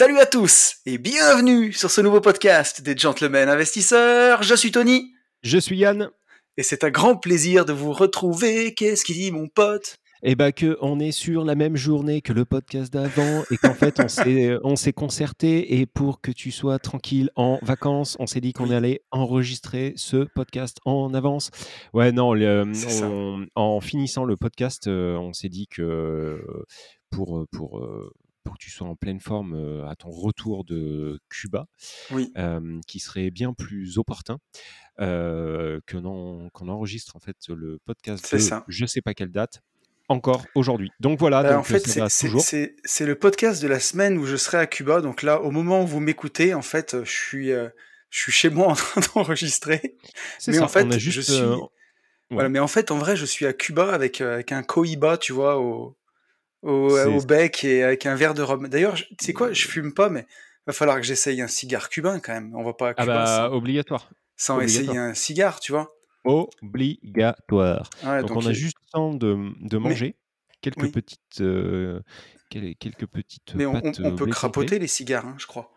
Salut à tous et bienvenue sur ce nouveau podcast des Gentlemen Investisseurs. Je suis Tony Je suis Yann. et c'est un grand plaisir de vous retrouver. Qu'est-ce qu'il dit mon pote? Et bah que on est sur la même journée que le podcast d'avant et qu'en fait on s'est on s'est concerté et pour que tu sois tranquille en vacances, on s'est dit qu'on Oui. allait enregistrer ce podcast en avance. Ouais non, le- on- en finissant le podcast, euh, on s'est dit que pour pour euh, pour que tu sois en pleine forme euh, à ton retour de Cuba, Oui, euh, qui serait bien plus opportun euh, que qu'on enregistre en fait le podcast de ça. je sais pas quelle date encore aujourd'hui. Donc voilà, Bah, en fait, c'est- le podcast de la semaine où je serai à Cuba. Donc là, au moment où vous m'écoutez, en fait, je suis, je suis chez moi en train d'enregistrer. Mais ça. en fait, on a je suis. Voilà, mais en fait, en vrai, je suis à Cuba avec, euh, avec un cohiba, tu vois, au, au, au bec et avec un verre de rhum. D'ailleurs, tu sais quoi, je fume pas, mais va falloir que j'essaye un cigare cubain quand même. On va pas à ah bah sans, obligatoire, sans obligatoire. essayer un cigare, tu vois. obligatoire. Ouais, Donc, donc, on a il- juste le temps de, de Mais- manger quelques oui. petites euh, quel- quelques petites mais on, on- pâtes on euh, peut crapoter les cigares, hein, je crois.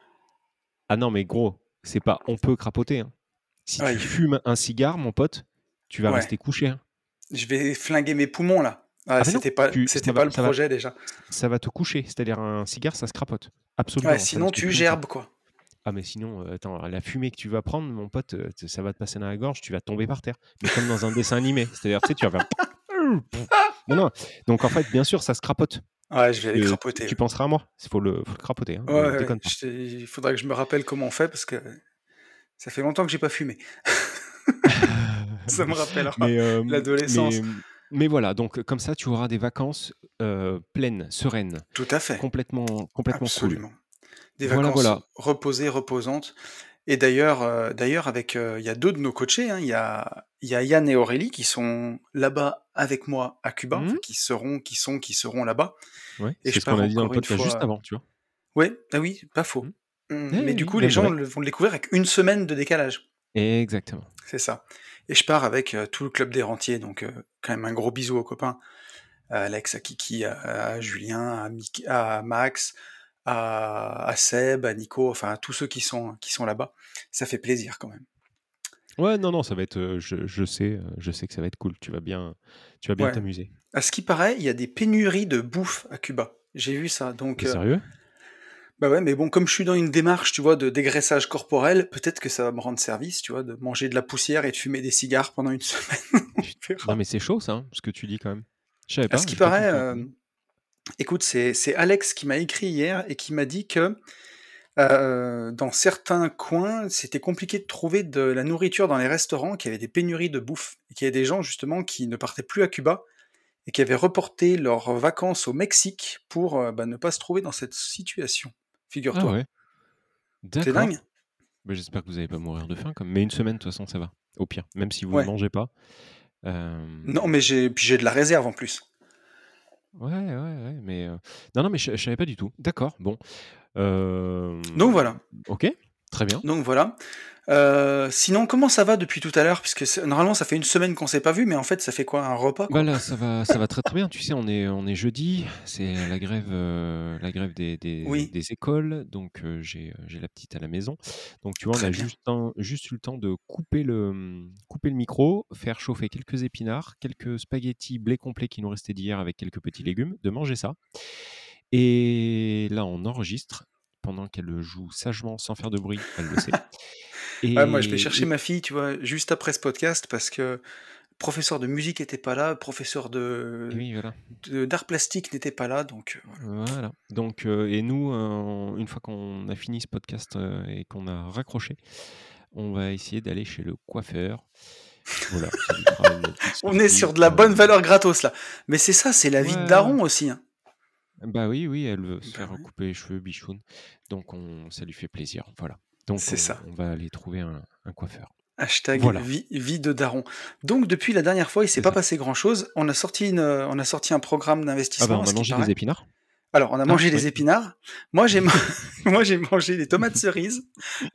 Ah non mais gros, c'est pas on peut crapoter. hein. Si Ouais, tu fumes un cigare, mon pote, tu vas Ouais. rester couché. hein. je vais flinguer mes poumons là. Ah, Ah c'était pas, c'était le va, projet déjà. ça va te coucher. C'est-à-dire un cigare, ça se crapote. Absolument. Ouais, sinon tu gerbes quoi. Ah mais sinon, euh, attends, la fumée que tu vas prendre, mon pote, euh, ça va te passer dans la gorge, tu vas tomber par terre. Mais comme dans un dessin animé, c'est-à-dire, tu sais, tu vas faire... Non, non. Donc en fait, bien sûr, ça se crapote. Ouais, je vais aller Euh, crapoter. tu penseras à moi. Il faut le, faut le crapoter. Hein. Ouais, ouais, il faudra que je me rappelle comment on fait parce que ça fait longtemps que j'ai pas fumé. Ça me rappellera mais, euh, l'adolescence. mais, mais voilà, donc comme ça, tu auras des vacances euh, pleines, sereines, Tout à fait. complètement, complètement cool. Absolument. Des Voilà, vacances voilà. reposées, reposantes. Et d'ailleurs, euh, d'ailleurs, avec, euh, il y a deux de nos coachés, hein, il y a, y a Yann et Aurélie qui sont là-bas avec moi à Cuba, Mhm. qui seront, qui sont, qui seront là-bas. Ouais, Et je ce qu'on a dit dans le juste avant, tu vois. Ouais, ah oui, pas faux. Mhm. Hum, Eh Mais du coup, les gens vrai. vont le découvrir avec une semaine de décalage. Exactement. C'est ça. Et je pars avec euh, tout le club des rentiers, donc euh, quand même un gros bisou aux copains, à Alex, à Kiki, à, à Julien, à, Mick- à Max, à, à Seb, à Nico, enfin à tous ceux qui sont, qui sont là-bas. Ça fait plaisir quand même. Ouais, non, non, ça va être. euh, je, je sais, euh, je sais que ça va être cool. Tu vas bien, tu vas bien Ouais. t'amuser. À ce qui paraît, il y a des pénuries de bouffe à Cuba. J'ai vu ça. Donc, euh, sérieux? Bah ouais, mais bon, comme je suis dans une démarche, tu vois, de dégraissage corporel, peut-être que ça va me rendre service, tu vois, de manger de la poussière et de fumer des cigares pendant une semaine. Non, mais c'est chaud, ça, hein, ce que tu dis quand même. Je savais À pas. ce qui paraît, euh, écoute, c'est c'est Alex qui m'a écrit hier et qui m'a dit que euh, dans certains coins, c'était compliqué de trouver de la nourriture dans les restaurants, qu'il y avait des pénuries de bouffe, et qu'il y avait des gens justement qui ne partaient plus à Cuba et qui avaient reporté leurs vacances au Mexique pour euh, bah, ne pas se trouver dans cette situation. Ah Figure-toi. ouais. C'est dingue. Bah, J'espère que vous n'allez pas mourir de faim. Comme... Mais une semaine, de toute façon, ça va. Au pire, même si vous Ouais. ne mangez pas. Euh, Non, mais j'ai puis j'ai de la réserve en plus. Ouais, ouais, ouais. Mais euh, non, non, mais je, je savais pas du tout. D'accord. Bon. Euh, Donc voilà. Ok. Très bien. Donc voilà. Euh, sinon, comment ça va depuis tout à l'heure? Puisque normalement, ça fait une semaine qu'on s'est pas vu, mais en fait, ça fait quoi Un repas quoi? Bah là, ça va, ça va très très bien. Tu sais, on est, on est jeudi, c'est la grève, euh, la grève des, des, Oui. des écoles, donc euh, j'ai, euh, j'ai la petite à la maison. Donc tu vois, on a bien. juste, un- juste eu le temps de couper le, couper le micro, faire chauffer quelques épinards, quelques spaghettis blé complet qui nous restaient d'hier avec quelques petits légumes, de manger ça. Et là, on enregistre pendant qu'elle joue sagement sans faire de bruit, elle le sait. Et, Ouais, moi, je vais chercher et- ma fille, tu vois, juste après ce podcast, parce que le professeur de musique était pas là, le professeur de oui, voilà. d'art plastique n'était pas là, donc euh, voilà. Voilà. Donc, euh, et nous, euh, une fois qu'on a fini ce podcast euh, et qu'on a raccroché, on va essayer d'aller chez le coiffeur Voilà, On est sur de la bonne valeur gratos là. Mais c'est ça, c'est la vie de daron aussi, hein. Bah oui, oui, elle veut se Bah faire ouais. couper les cheveux, bichoune. Donc on ça lui fait plaisir, voilà. Donc C'est on ça. on va aller trouver un un coiffeur. Hashtag Voilà. vie vie de daron. Donc depuis la dernière fois, il s'est C'est pas ça. passé grand chose. On a sorti une, heu, on a sorti un programme Ah bah, d'investissement on à a ce qui mangé paraît. des épinards. Alors, on a Ah, mangé oui. des épinards. Moi, j'ai moi, j'ai mangé des tomates cerises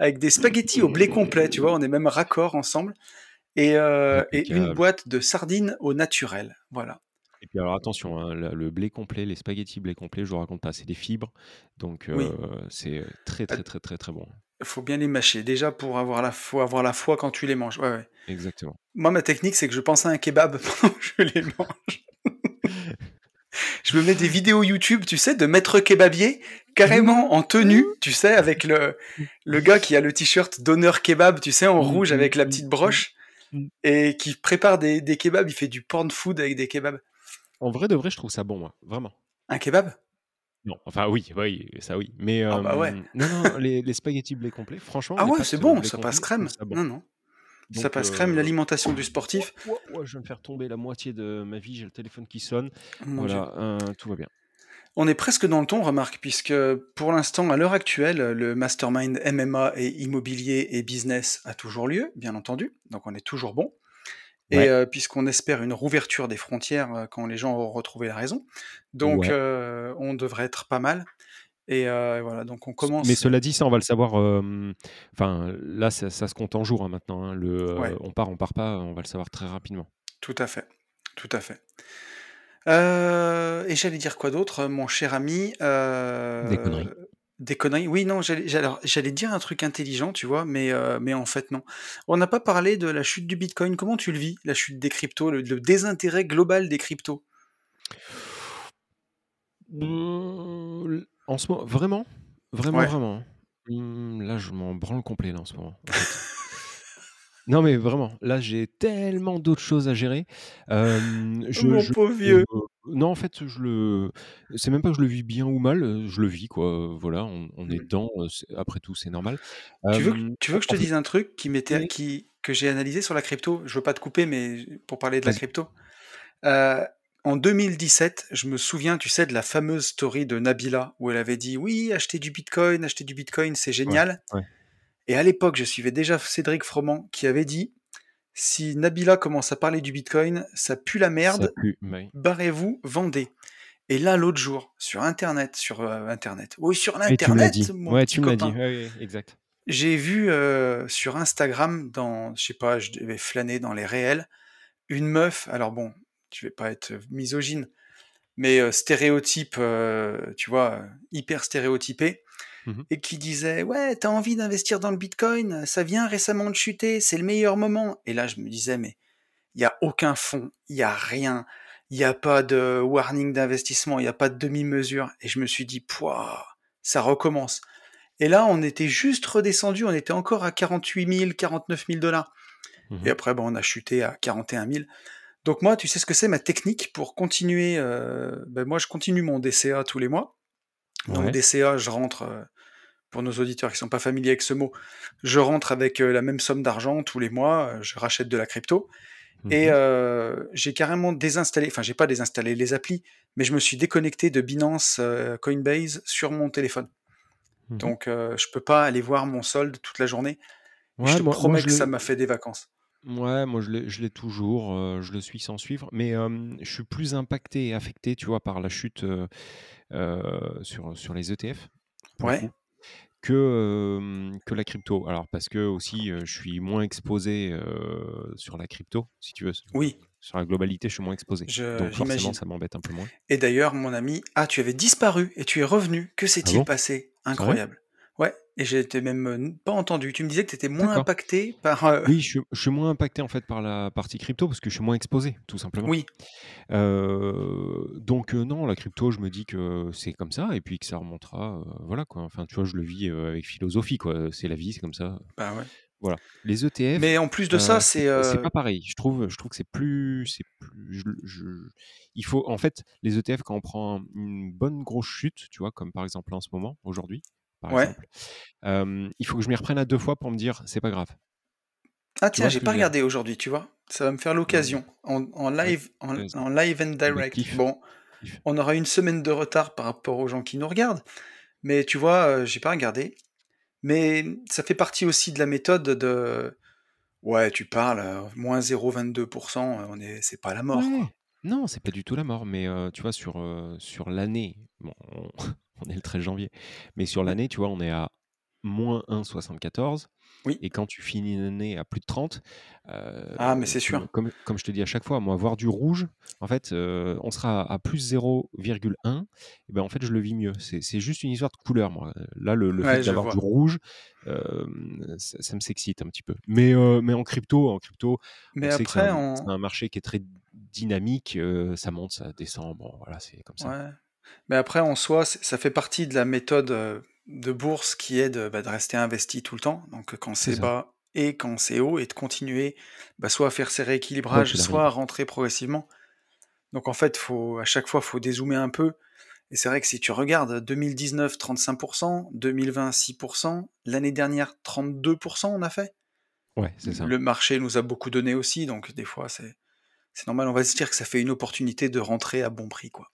avec des spaghettis au blé complet, tu vois? On est même raccord ensemble et et une Impeccable. boîte de sardines au naturel, voilà. Et puis alors attention, hein, le blé complet, les spaghettis blé complet, je vous raconte pas, c'est des fibres, donc Oui. heu, c'est, heu, très, Ah très, très, très, très bon. Faut bien les mâcher. Déjà pour avoir la faut avoir la foi quand tu les manges. Ouais, ouais. Exactement. Moi, ma technique, c'est que je pense à un kebab pendant que je les mange. Je me mets des vidéos YouTube, tu sais, de maître kebabier, carrément en tenue, tu sais, avec le le gars qui a le t-shirt d'honneur kebab, tu sais, en rouge avec la petite broche et qui prépare des des kebabs, il fait du porn food avec des kebabs. En vrai de vrai, je trouve ça bon moi, vraiment. Un kebab? Non, enfin oui, oui, ça oui, mais Ah bah ouais. non, non, les les spaghettis blé complet, franchement, Ah ouais, c'est bon, ça passe crème. trouve ça bon. Non, non. Ça passe crème, heu, l'alimentation du sportif. je viens de faire tomber la moitié de ma vie, j'ai le téléphone qui sonne. Mon Dieu. Voilà, tout va bien. On est presque dans le ton, remarque, puisque pour l'instant, à l'heure actuelle, le mastermind MMA et immobilier et business a toujours lieu, bien entendu. Donc on est toujours bon. Et Ouais. puisqu'on espère une rouverture des frontières, quand les gens auront retrouvé la raison. Donc Ouais. on devrait être pas mal et voilà, donc on commence mais cela dit, ça on va le savoir, enfin là, ça ça se compte en jours, hein, maintenant, hein. Le, Ouais. on part, on part pas, on va le savoir très rapidement. Tout à fait, tout à fait. Et j'allais dire quoi d'autre, mon cher ami? Des conneries. Des conneries? Oui, non, j'allais j'allais alors j'allais dire un truc intelligent, tu vois? Mais heu, mais en fait, non. On n'a pas parlé de la chute du bitcoin. Comment tu le vis, la chute des cryptos, le le désintérêt global des cryptos? Mmh, en ce moment vraiment? Vraiment, Ouais. vraiment, mmh, là, je m'en branle complet, là, en ce moment, en fait. Non, mais vraiment, là, j'ai tellement d'autres choses à gérer. Hem, je Mon je pauvre vieux. Non, en fait, je le c'est même pas que je le vis bien ou mal, je le vis, quoi, voilà, on on est Mmh. dedans, c'est après tout, c'est normal. Tu veux que tu veux que je en te fait dise un truc qui m'était oui. qui que j'ai analysé sur la crypto? Je veux pas te couper, mais pour parler de la Vas-y. crypto. En 2017, je me souviens, tu sais, de la fameuse story de Nabila où elle avait dit: «Oui, achetez du bitcoin, achetez du bitcoin, c'est Ouais, génial» ouais. et à l'époque, je suivais déjà Cédric Froment qui avait dit: «Si Nabila commence à parler du bitcoin, ça pue la merde, bah barrez-vous, vendez» et là, l'autre jour, sur internet sur, heu, internet, oui, sur l'internet, dit. mon Ouais, tu me l'as dit. Ouais, exact. J'ai vu, heu, sur Instagram dans je sais pas, je devais flâner dans les réels, une meuf, alors bon, je vais pas être misogyne, mais heu, stéréotype, tu vois, hyper stéréotypé Mmh mh. et qui disait: «Ouais, tu as envie d'investir dans le bitcoin? Ça vient récemment de chuter, c'est le meilleur moment» et là, je me disais: «Mais il y a aucun fond, il y a rien, il y a pas de warning d'investissement, il y a pas de demi-mesure» et je me suis dit: «Pouah, ça recommence» et là, on était juste redescendu, on était encore à 48 000-49 000 $ Mmh et après, on a chuté à 41 000. Donc moi, tu sais ce que c'est ma technique pour continuer, heu, bah, moi, je continue mon DCA tous les mois. Donc Ouais. DCA, je rentre, heu, pour nos auditeurs qui sont pas familiers avec ce mot, je rentre avec, heu, la même somme d'argent tous les mois, heu, je rachète de la crypto Mmh et heu, j'ai carrément désinstallé enfin, j'ai pas désinstallé les applis, mais je me suis déconnecté de Binance, Coinbase sur mon téléphone. Mmh mh. Donc heu, je peux pas aller voir mon solde toute la journée je Ouais, te moi moi promets je que ça m'a fait des vacances. mouais, moi je l'ai toujours, je le suis sans suivre, mais je suis plus impacté et affecté, tu vois, par la chute, sur, sur les ETF, Ouais. Que, que la crypto. Alors parce qu'aussi, heu, je suis moins exposé, sur la crypto, si tu veux, Oui. sur la globalité, je suis moins exposé. Je Donc forcément, ça m'embête un peu moins. et d'ailleurs, mon ami ah, tu avais disparu et tu es revenu. Que Ah s'est-il bon? passé? Incroyable. Et j'ai été même, heu, n pas entendu. Tu me disais que tu étais moins D'accord. impacté par, heu Oui, je suis je suis moins impacté, en fait, par la partie crypto parce que je suis moins exposé, tout simplement. Oui. Heu, donc non, la crypto, je me dis que c'est comme ça et puis que ça remontera, voilà, quoi. Enfin, tu vois, je le vis, avec philosophie, quoi, c'est la vie, c'est comme ça, Bah, ouais. voilà. Les ETF, Mais en plus de ça, c'est c'est, pas pareil. Je trouve je trouve que c'est plus c'est plus je je il faut en fait, les ETF, quand on prend une bonne grosse chute, tu vois, comme par exemple là, en ce moment, aujourd'hui, par Ouais. exemple, hem, il faut que je m'y reprenne à 2 fois pour me dire: «C'est pas grave». Ah tiens, j'ai pas regardé aujourd'hui, tu vois? Ça va me faire l'occasion. En, live, en, en live and direct. Bon, on aura une semaine de retard par rapport aux gens qui nous regardent. Mais tu vois, euh, j'ai pas regardé. Mais ça fait partie aussi de la méthode de. Ouais, tu parles, euh, moins 0,22%, euh, on est, c'est pas la mort. Ouais. Non, c'est pas du tout la mort, mais euh, tu vois, sur, euh, sur l'année, bon, on, on est le 13 janvier, mais sur l'année, tu vois, on est à moins 1,74. Oui. Et quand tu finis une année à plus de 30, euh, Ah, mais c'est comme, sûr. comme, comme je te dis à chaque fois, moi, voir du rouge, en fait, on sera à plus 0,1, et ben en fait, je le vis mieux. C'est juste une histoire de couleur, moi. Là, le, le Ouais, fait d'avoir du rouge, ça, ça me s'excite un petit peu. Mais, mais en crypto, en crypto, Mais on sait que c'est on. un marché qui est très dynamique, ça monte, ça descend, bon, voilà, c'est comme ça. Ouais. Mais après, en soi, ça fait partie de la méthode de bourse qui est de, bah, de rester investi tout le temps. Donc, quand C'est bas et quand c'est haut, et de continuer bah, soit à faire ses rééquilibrages, qu'il soit à rentrer progressivement. Donc, en fait, faut, à chaque fois, il faut dézoomer un peu. Et c'est vrai que si tu regardes 2019, 35%, 2020, 6%, l'année dernière, 32%, on a fait. Ouais, c'est ça. Le marché nous a beaucoup donné aussi, donc des fois, c'est c'est normal. On va se dire que ça fait une opportunité de rentrer à bon prix, quoi.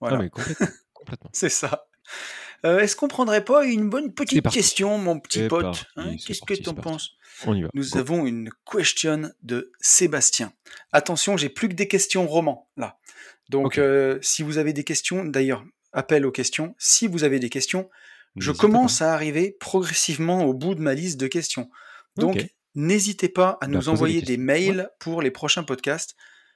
Non, Voilà. mais complètement, complètement. C'est ça. Euh, Est-ce qu'on prendrait pas une bonne petite question, mon petit pote hein? Qu'est-ce que t'en penses? On y va. Nous Go. avons une question de Sébastien. Attention, j'ai plus que des questions romans là. Donc, euh, si vous avez des questions, d'ailleurs, appel aux questions. Si vous avez des questions, je pas. commence à arriver progressivement au bout de ma liste de questions. Donc, n'hésitez pas à bah nous des envoyer des. Ouais, mails pour les prochains podcasts.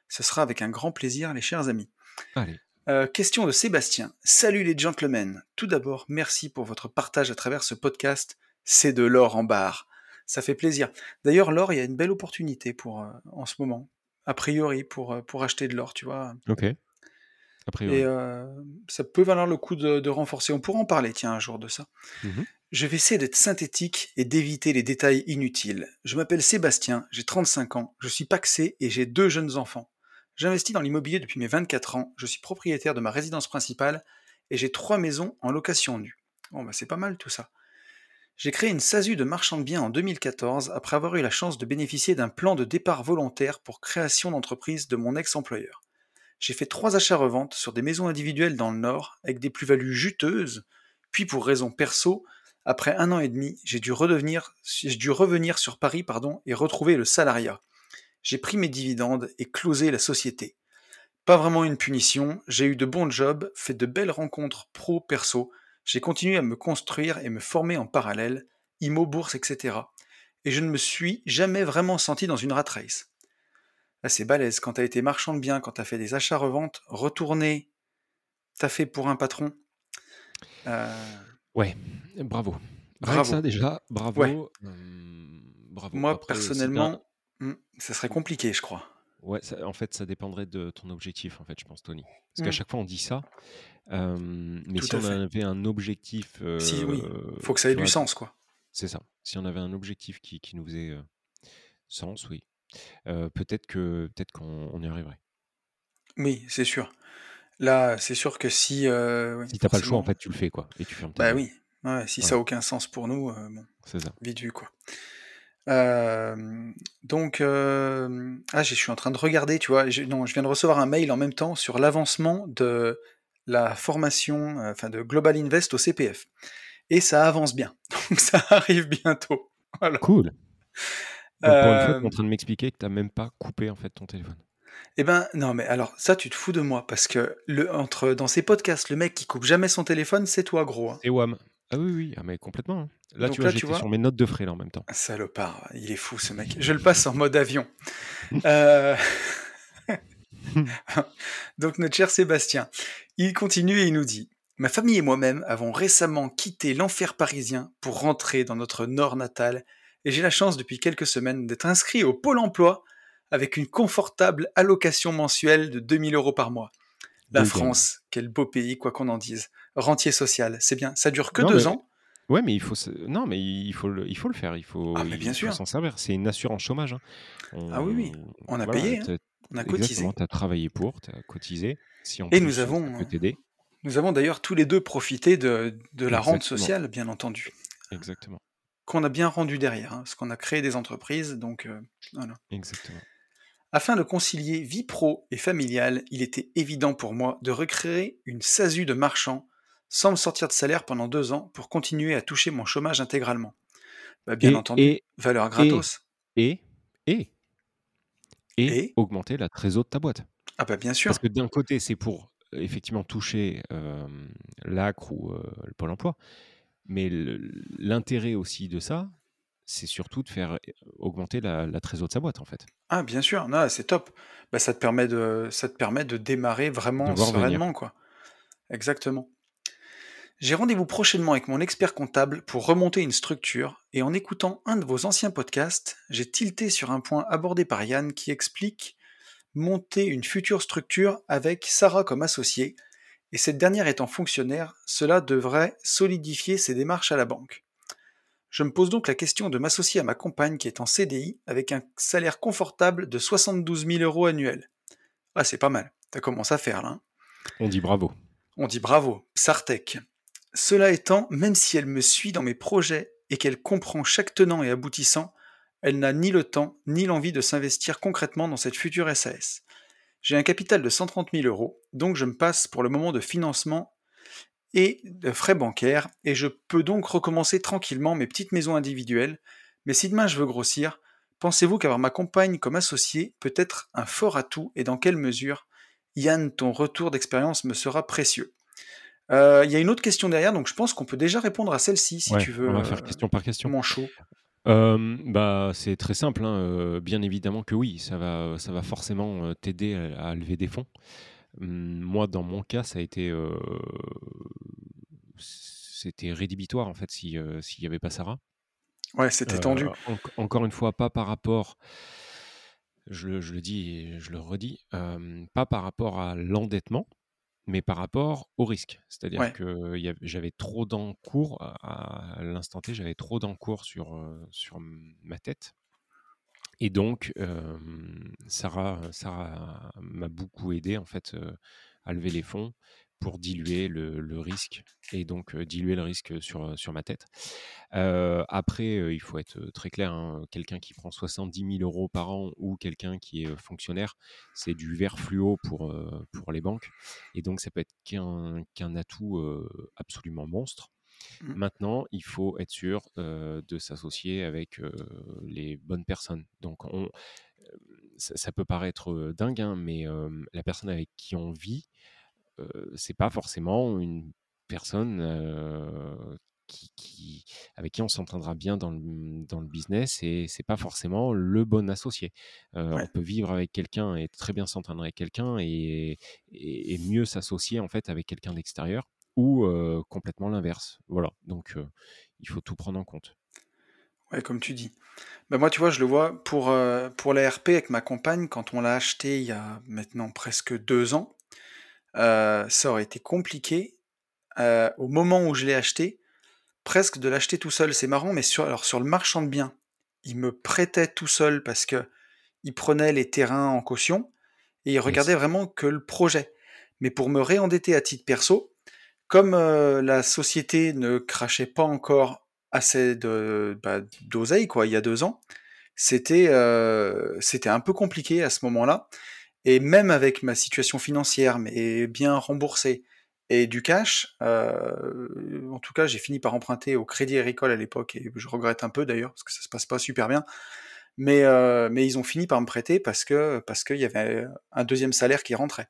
Ce sera avec un grand plaisir, les chers amis. allez. Euh, question de Sébastien. Salut les gentlemen. Tout d'abord, merci pour votre partage à travers ce podcast. C'est de l'or en barre. Ça fait plaisir. D'ailleurs, l'or, il y a une belle opportunité pour euh, en ce moment. A priori, pour, euh, pour acheter de l'or, tu vois. Ok, a Et priori. euh, ça peut valoir le coup de, de renforcer. On pourra en parler, tiens, un jour de ça. Mhm. Je vais essayer d'être synthétique et d'éviter les détails inutiles. Je m'appelle Sébastien, j'ai 35 ans, je suis paxé et j'ai deux jeunes enfants. J'investis dans l'immobilier depuis mes 24 ans, je suis propriétaire de ma résidence principale et j'ai trois maisons en location nue. Bon bah c'est pas mal tout ça. J'ai créé une SASU de marchand de biens en 2014 après avoir eu la chance de bénéficier d'un plan de départ volontaire pour création d'entreprise de mon ex-employeur. J'ai fait trois achats-reventes sur des maisons individuelles dans le Nord avec des plus-values juteuses, puis pour raisons perso, après un an et demi, j'ai dû, dû revenir sur Paris pardon, et retrouver le salariat. J'ai pris mes dividendes et closé la société. Pas vraiment une punition, j'ai eu de bons jobs, fait de belles rencontres pro-perso, j'ai continué à me construire et me former en parallèle, IMO, bourse, etc. Et je ne me suis jamais vraiment senti dans une rat race. Là, c'est balèze. Quand t'as été marchand de biens, quand t'as fait des achats-reventes, retourner, t'as fait pour un patron. Euh, Ouais, bravo. Rien que bravo. ça déjà, Ouais. bravo. hum, bravo. Moi, Après, personnellement, hmm, ça serait compliqué, je crois. Ouais, ça- en fait, ça dépendrait de ton objectif, en fait, je pense, Tony. Parce qu'à Hmm, chaque fois, on dit ça. euh, mais tout si on fait. avait un objectif, Si, oui, euh, faut que ça ait du sens, quoi. c'est ça. Si on avait un objectif qui, qui nous faisait euh, sens, oui. Euh, peut-être que peut-être qu'on on y arriverait. Oui, c'est sûr. Là, c'est sûr que si, oui, Si t'as pas le choix, en fait, tu le fais, quoi. Et tu fermes ta bah oui, ouais, si ça Voilà, a aucun sens pour nous, bon, c'est ça. vite vu, quoi. Donc, ah, je suis en train de regarder, tu vois, je, non, je viens de recevoir un mail en même temps sur l'avancement de la formation, euh, enfin de Global Invest au CPF. Et ça avance bien. Donc ça arrive bientôt. Voilà. Cool. Donc, pour une fois, tu es en train de m'expliquer que t'as même pas coupé, en fait, ton téléphone. eh ben, non, mais alors, ça, tu te fous de moi, parce que le, entre, dans ces podcasts, le mec qui coupe jamais son téléphone, c'est toi, gros. hein. C'est WAM. Ah oui, oui, ah, mais complètement. hein. Là, Donc tu vois, là, tu j'étais vois, sur mes notes de frais, là, en même temps. salopard, il est fou, ce mec. Je le passe en mode avion. Euh, Donc notre cher Sébastien, il continue et il nous dit Ma famille et moi-même avons récemment quitté l'enfer parisien pour rentrer dans notre nord natal et j'ai la chance depuis quelques semaines d'être inscrit au Pôle emploi avec une confortable allocation mensuelle de 2000 euros par mois. La. France, quel beau pays, quoi qu'on en dise. Rentier social, c'est bien. Ça dure que Non, deux mais ans. ouais, mais il faut, non, mais il faut le, il faut le faire. Il faut, Ah, mais bien il faut sûr. s'en servir. C'est une assurance chômage. hein. Ah oui, oui. On, On a voilà, payé, hein. on a cotisé. Tu as travaillé pour, tu as cotisé. Si en Et nous avons, peut euh, t'aider, nous avons d'ailleurs tous les deux profité de, de la rente sociale, bien entendu. exactement. qu'on a bien rendu derrière, hein, parce qu'on a créé des entreprises, donc euh, voilà. Exactement. Afin de concilier vie pro et familiale, il était évident pour moi de recréer une SASU de marchand sans me sortir de salaire pendant deux ans pour continuer à toucher mon chômage intégralement. Bah, bien Et- entendu, et- valeur gratos. Et, et, et, Et? augmenter la trésor de ta boîte. Ah bah bien sûr. Parce que d'un côté, c'est pour euh, effectivement toucher euh, l'ACRE ou euh, le Pôle emploi, mais l'intérêt aussi de ça, c'est surtout de faire euh, augmenter la, la trésor de sa boîte, en fait. Ah bien sûr, c'est top. Bah, ça te permet de, ça te permet de démarrer vraiment De venir. sereinement, quoi. Exactement. J'ai rendez-vous prochainement avec mon expert comptable pour remonter une structure, et en écoutant un de vos anciens podcasts, j'ai tilté sur un point abordé par Yann qui explique monter une future structure avec Sarah comme associée, et cette dernière étant fonctionnaire, cela devrait solidifier ses démarches à la banque. Je me pose donc la question de m'associer à ma compagne qui est en CDI avec un salaire confortable de 72 000 euros annuels. Ah, c'est pas mal. Ça commence à faire là. hein. On dit bravo. On dit bravo, Sartek. Cela étant, même si elle me suit dans mes projets et qu'elle comprend chaque tenant et aboutissant, elle n'a ni le temps ni l'envie de s'investir concrètement dans cette future SAS. J'ai un capital de 130 000 euros, donc je me passe pour le moment de financement et de frais bancaires, et je peux donc recommencer tranquillement mes petites maisons individuelles, mais si demain je veux grossir, pensez-vous qu'avoir ma compagne comme associée peut être un fort atout, et dans quelle mesure? Yann, ton retour d'expérience me sera précieux. Euh, Il y a une autre question derrière, donc je pense qu'on peut déjà répondre à celle-ci si Ouais, tu veux. on va faire euh, question par question. Mon chaud. Euh, bah, c'est très simple, hein, euh, bien évidemment que oui, ça va, ça va forcément t'aider à, à lever des fonds. Hum, moi, dans mon cas, ça a été, euh, c'était rédhibitoire en fait si euh, s'il n'y avait pas Sarah. Ouais, c'était tendu. en- encore une fois, pas par rapport, je, le- je le dis et je le redis, pas par rapport à l'endettement, mais par rapport au risque. C'est-à-dire Ouais. que j'avais trop d'encours à, à l'instant T, j'avais trop d'encours sur, euh, sur ma tête. Et donc, euh, Sarah, Sarah m'a beaucoup aidé en fait euh, à lever les fonds pour diluer le, le risque et donc euh, diluer le risque sur, sur ma tête. Euh, après, euh, il faut être très clair, hein, quelqu'un qui prend 70 000 euros par an ou quelqu'un qui est euh, fonctionnaire, c'est du vert fluo pour, euh, pour les banques. Et donc, ça peut être qu'un atout euh, absolument monstre. Mm. Maintenant, il faut être sûr euh, de s'associer avec euh, les bonnes personnes. Donc, on, euh, ça, ça peut paraître euh, dingue, hein, mais euh, la personne avec qui on vit, euh, c'est pas forcément une personne qui, qui- avec qui on s'entendra bien dans le, dans le business et c'est pas forcément le bon associé. Euh, Ouais. On peut vivre avec quelqu'un et très bien s'entendre avec quelqu'un et, et- et mieux s'associer en fait avec quelqu'un d'extérieur ou euh, complètement l'inverse. Voilà, donc euh, il faut tout prendre en compte. Ouais, comme tu dis. Bah moi, tu vois, je le vois pour, pour la RP avec ma compagne, quand on l'a acheté il y a maintenant presque deux ans, euh, ça aurait été compliqué euh, au moment où je l'ai acheté, presque de l'acheter tout seul. C'est marrant, mais sur, alors sur le marchand de biens, il me prêtait tout seul parce que il prenait les terrains en caution et il regardait vraiment que le projet. Mais pour me réendetter à titre perso, comme euh, la société ne crachait pas encore assez de bah, d'oseille quoi, il y a deux ans, c'était euh, c'était un peu compliqué à ce moment-là. Et même avec ma situation financière, mais bien remboursée, et du cash, euh, en tout cas, j'ai fini par emprunter au Crédit Agricole à l'époque, et je regrette un peu d'ailleurs, parce que ça se passe pas super bien. Mais, euh, mais ils ont fini par me prêter parce que parce qu'il y avait un deuxième salaire qui rentrait.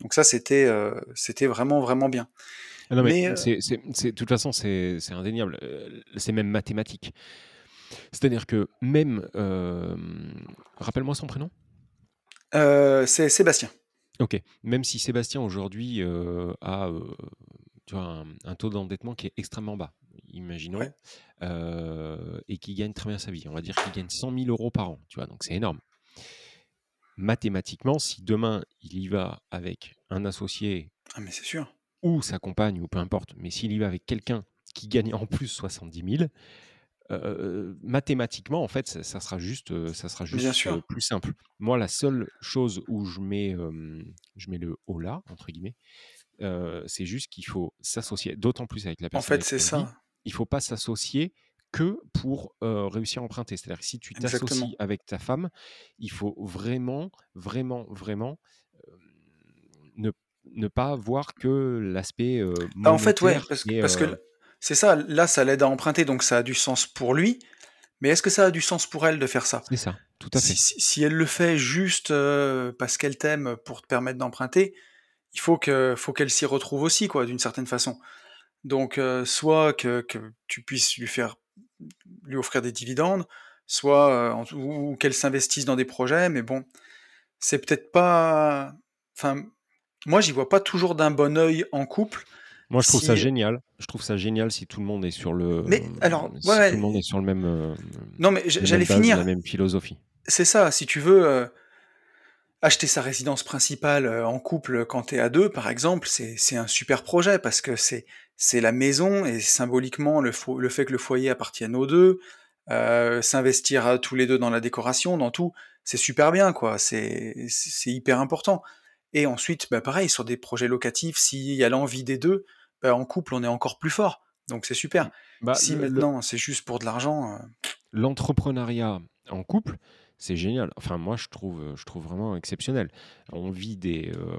Donc ça, c'était euh, c'était vraiment vraiment bien. Ah non, mais, Mais, c'est, de toute façon, c'est, c'est indéniable. C'est même mathématique. C'est-à-dire que même. rappelle-moi son prénom. Euh, c'est Sébastien. Ok. Même si Sébastien aujourd'hui euh, a euh, tu vois, un, un taux d'endettement qui est extrêmement bas, imaginons, Ouais. et qui gagne très bien sa vie. On va dire qu'il gagne 100 000 euros par an. Tu vois, donc c'est énorme. Mathématiquement, si demain il y va avec un associé Ah mais c'est sûr. ou sa compagne, ou peu importe, mais s'il y va avec quelqu'un qui gagne en plus 70 000, euh, mathématiquement, en fait, ça, ça sera juste, euh, ça sera Bien juste sûr. euh, plus simple. Moi, la seule chose où je mets, euh, je mets le haut là, entre guillemets, euh, c'est juste qu'il faut s'associer, d'autant plus avec la En personne fait, avec c'est ça. il faut pas s'associer que pour euh, réussir à emprunter. C'est-à-dire que si tu t'associes avec ta femme, il faut vraiment, vraiment, vraiment euh, ne, ne pas voir que l'aspect euh, Ah, en fait, ouais, parce que, et parce que euh, c'est ça, là, ça l'aide à emprunter, donc ça a du sens pour lui, mais est-ce que ça a du sens pour elle de faire ça? C'est ça, tout à fait. si- si elle le fait juste euh, parce qu'elle t'aime pour te permettre d'emprunter, il faut que, faut qu'elle s'y retrouve aussi, quoi, d'une certaine façon. Donc, euh, soit que, que tu puisses lui faire, lui offrir des dividendes, soit euh, ou qu'elle s'investisse dans des projets, mais bon, c'est peut-être pas, enfin, moi, j'y vois pas toujours d'un bon œil en couple. Moi, je trouve ça génial. Je trouve ça génial si tout le monde est sur le, mais alors, si tout le monde est sur le même, euh, non, mais j'allais bases, la finir. même philosophie. C'est ça, si tu veux euh, acheter sa résidence principale euh, en couple quand t'es à deux, par exemple, c'est un super projet parce que c'est c'est la maison et symboliquement le, le fait que le foyer appartienne aux deux, euh, s'investir tous les deux dans la décoration, dans tout, c'est super bien, quoi. C'est c'est c'est hyper important. Et ensuite, bah pareil, sur des projets locatifs, s'il y a l'envie des deux, bah en couple, on est encore plus fort. Donc c'est super. Bah, Si le- le- maintenant c'est juste pour de l'argent, euh, L'entrepreneuriat en couple, c'est génial. Enfin, moi, je trouve, je trouve vraiment exceptionnel. On vit des, euh,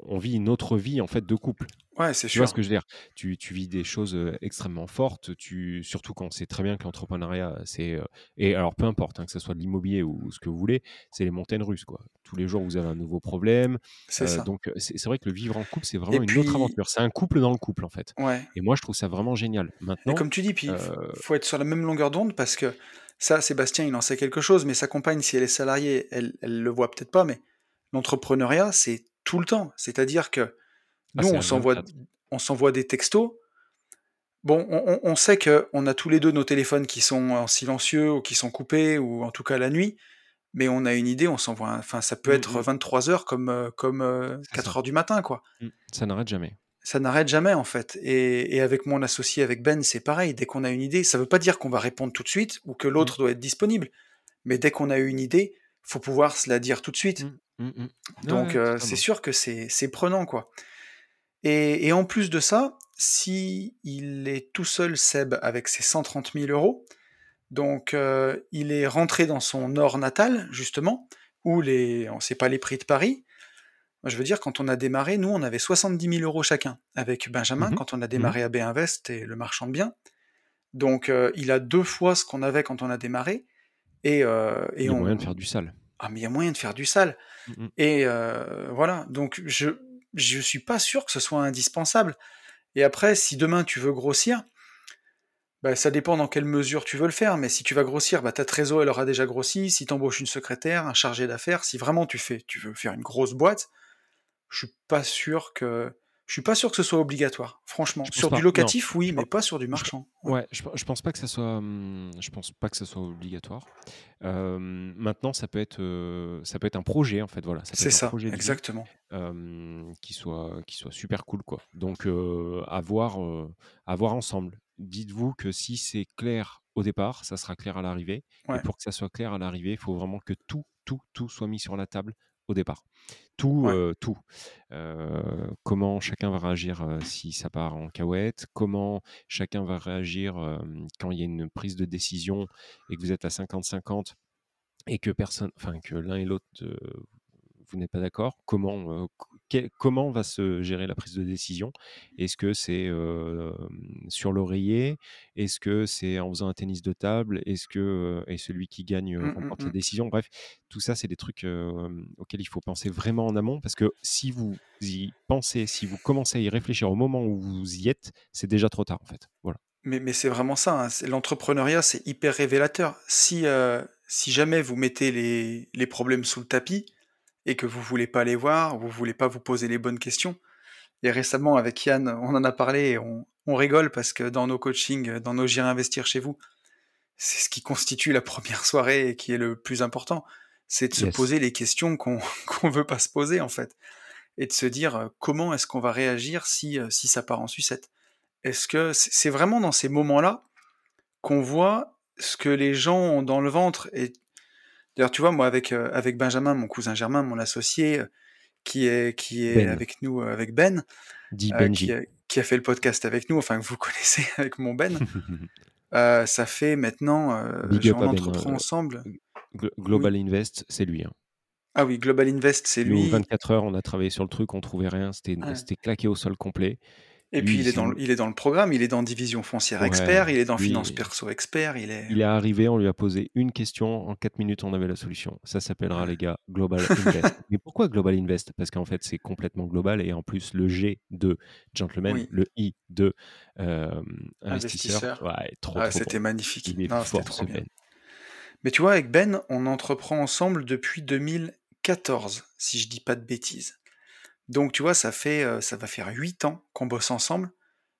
on vit une autre vie en fait de couple. Ouais, c'est Tu vois ce que je veux dire? Tu, tu vis des choses euh, extrêmement fortes, tu, surtout quand c'est très bien que l'entrepreneuriat, c'est... euh, et alors, peu importe, hein, que ce soit de l'immobilier ou ce que vous voulez, c'est les montagnes russes. Quoi. Tous les jours, vous avez un nouveau problème. C'est Euh, ça. donc, euh, c'est c'est vrai que le vivre en couple, c'est Et vraiment une autre puis, aventure. C'est un couple dans le couple, en fait. ouais. Et moi, je trouve ça vraiment génial. Et Maintenant, comme tu dis, puis f- euh, faut être sur la même longueur d'onde parce que ça, Sébastien, il en sait quelque chose, mais sa compagne, si elle est salariée, elle, elle le voit peut-être pas, mais l'entrepreneuriat, c'est tout le temps. C'est-à-dire que nous, c'est on s'envoie, H24. on s'envoie des textos. Bon, on, on- sait que on a tous les deux nos téléphones qui sont en silencieux ou qui sont coupés, ou en tout cas la nuit, mais on a une idée, on s'envoie, enfin, ça peut Mm, être mm, 23 heures comme, euh, comme euh, c'est 4 ça. heures du matin, quoi. Mm. Ça n'arrête jamais. Ça n'arrête jamais en fait. Et, et avec mon associé, avec Ben, c'est pareil. Dès qu'on a une idée, ça veut pas dire qu'on va répondre tout de suite ou que Mm, l'autre doit être disponible. Mais dès qu'on a une idée, faut pouvoir se la dire tout de suite. Donc euh, c'est sûr que c'est c'est prenant quoi. Et, et en plus de ça, si il est tout seul Seb avec ses 130 000 euros, donc euh, il est rentré dans son nord natal justement, où les, on sait pas les prix de Paris. Moi, Je veux dire, quand on a démarré, nous, on avait 70 000 euros chacun avec Benjamin, Mhm, quand on a mhm. démarré à B-Invest et le marchand de biens. Donc, euh, il a deux fois ce qu'on avait quand on a démarré. Et, euh, et Il y a on... moyen de faire du sale. Ah, mais il y a moyen de faire du sale. Mm, mm. Et voilà, donc je je suis pas sûr que ce soit indispensable. Et après, si demain tu veux grossir, bah, ça dépend dans quelle mesure tu veux le faire. Mais si tu vas grossir, bah, ta trésor elle aura déjà grossi. Si tu embauches une secrétaire, un chargé d'affaires, si vraiment tu fais, tu veux faire une grosse boîte, je suis pas sûr que je suis pas sûr que ce soit obligatoire. Franchement, Je sur pas. du Non. locatif, oui, Je mais pas sur du je- marchand. Ouais. Ouais, je, je pense pas que ça soit, hum, je pense pas que ça soit obligatoire. Euh, maintenant, ça peut être, euh, ça peut être un projet en fait, voilà, C'est ça, projet vie exactement. euh, qui soit, qui soit super cool quoi. Donc euh, à voir, euh, à voir ensemble. Dites-vous que si c'est clair au départ, ça sera clair à l'arrivée. Ouais. Et pour que ça soit clair à l'arrivée, il faut vraiment que tout, tout, tout soit mis sur la table au départ. Tout, Ouais. euh, tout. Euh, comment chacun va réagir euh, si ça part en cahuète Comment chacun va réagir quand il y a une prise de décision et que vous êtes à 50-50 et que personne, enfin que l'un et l'autre vous n'êtes pas d'accord? Comment, que- comment va se gérer la prise de décision? Est-ce que c'est euh, sur l'oreiller? Est-ce que c'est en faisant un tennis de table? Est-ce que euh, et celui qui gagne euh, Mm, mm, remporte la mm. décision? Bref, tout ça, c'est des trucs auxquels il faut penser vraiment en amont parce que si vous y pensez, si vous commencez à y réfléchir au moment où vous y êtes, c'est déjà trop tard en fait. Voilà. Mais, mais c'est vraiment ça, hein, c'est- l'entrepreneuriat, c'est hyper révélateur. Si, si jamais vous mettez les, les problèmes sous le tapis et que vous voulez pas les voir, vous voulez pas vous poser les bonnes questions, et récemment avec Yann, on en a parlé et on, on rigole parce que dans nos coachings, dans nos J'irai investir chez vous, c'est ce qui constitue la première soirée et qui est le plus important, c'est de se poser les questions qu'on qu'on veut pas se poser en fait, et de se dire euh, comment est-ce qu'on va réagir si, euh, si ça part en sucette? Est-ce que c'est c'est vraiment dans ces moments-là qu'on voit ce que les gens ont dans le ventre et d'ailleurs tu vois moi avec euh, avec Benjamin mon cousin Germain mon associé euh, qui est qui est Ben. avec nous euh, avec Ben Dit Benji. qui, a, qui a fait le podcast avec nous enfin que vous connaissez avec mon Ben ça fait maintenant, up on Ben, entreprend euh, ensemble. Glo- Global Invest, c'est lui. hein. Ah oui, Global Invest, c'est lui. 24 heures, on a travaillé sur le truc, on trouvait rien, c'était c'était claqué au sol complet. Et puis il est, dans, il est dans le programme, il est dans division foncière Ouais, expert, il est dans finance perso expert, il est. Il est arrivé, on lui a posé une question, en 4 minutes, on avait la solution. Ça s'appellera, les gars, Global Invest. Mais pourquoi Global Invest? Parce qu'en fait, c'est complètement global et en plus, le G de gentleman, Oui. le I de euh, investisseur, ouais, trop, Ah, trop c'était bon. magnifique. Il est Non, c'était fort, trop ce bien. Ben. Mais tu vois, avec Ben, on entreprend ensemble depuis 2014, si je dis pas de bêtises. Donc tu vois, ça fait, ça va faire 8 ans qu'on bosse ensemble,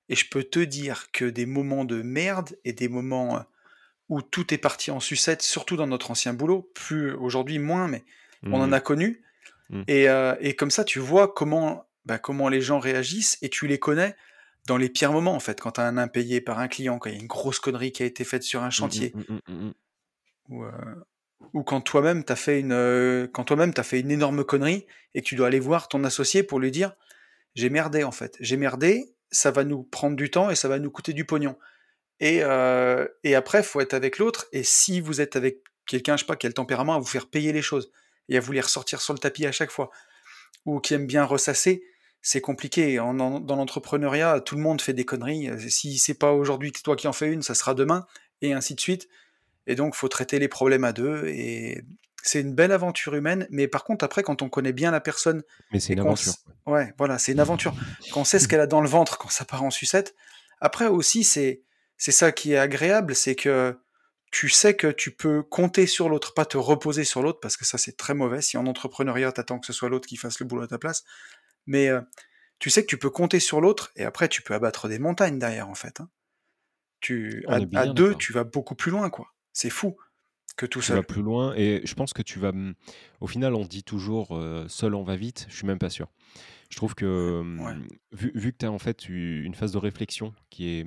et je peux te dire que des moments de merde et des moments où tout est parti en sucette, surtout dans notre ancien boulot, plus aujourd'hui moins, mais on en Mhm. a connu. Mm. Et, euh, et comme ça, tu vois comment, bah, comment les gens réagissent et tu les connais dans les pires moments, en fait. Quand tu as un impayé par un client, quand il y a une grosse connerie qui a été faite sur un chantier, Mm, mm, mm, mm, mm. ou, euh, ou quand toi-même t'as fait une euh, quand toi-même t'as fait une énorme connerie et que tu dois aller voir ton associé pour lui dire j'ai merdé en fait. J'ai merdé ça va nous prendre du temps et ça va nous coûter du pognon et euh, et après faut être avec l'autre et si vous êtes avec quelqu'un je sais pas qui a le tempérament à vous faire payer les choses et à vous les ressortir sur le tapis à chaque fois ou qui aime bien ressasser c'est compliqué. Dans l'entrepreneuriat tout le monde fait des conneries. Si c'est pas aujourd'hui que toi qui en fais une ça sera demain et ainsi de suite et donc, faut traiter les problèmes à deux. Et c'est une belle aventure humaine. Mais par contre, après, quand on connaît bien la personne Mais c'est une aventure. ouais, voilà, c'est une aventure. Quand on sait ce qu'elle a dans le ventre quand ça part en sucette. Après aussi, c'est c'est ça qui est agréable, c'est que tu sais que tu peux compter sur l'autre, pas te reposer sur l'autre, parce que ça c'est très mauvais. Si en entrepreneuriat t'attends que ce soit l'autre qui fasse le boulot à ta place, mais euh, tu sais que tu peux compter sur l'autre et après tu peux abattre des montagnes derrière en fait. hein. Tu On à, deux, tu vas beaucoup plus loin quoi. C'est fou que tout Tu vas plus loin et je pense que tu vas. Au final, on dit toujours euh, seul on va vite. Je suis même pas sûr. Je trouve que Ouais. vu, vu que tu as en fait une phase de réflexion qui est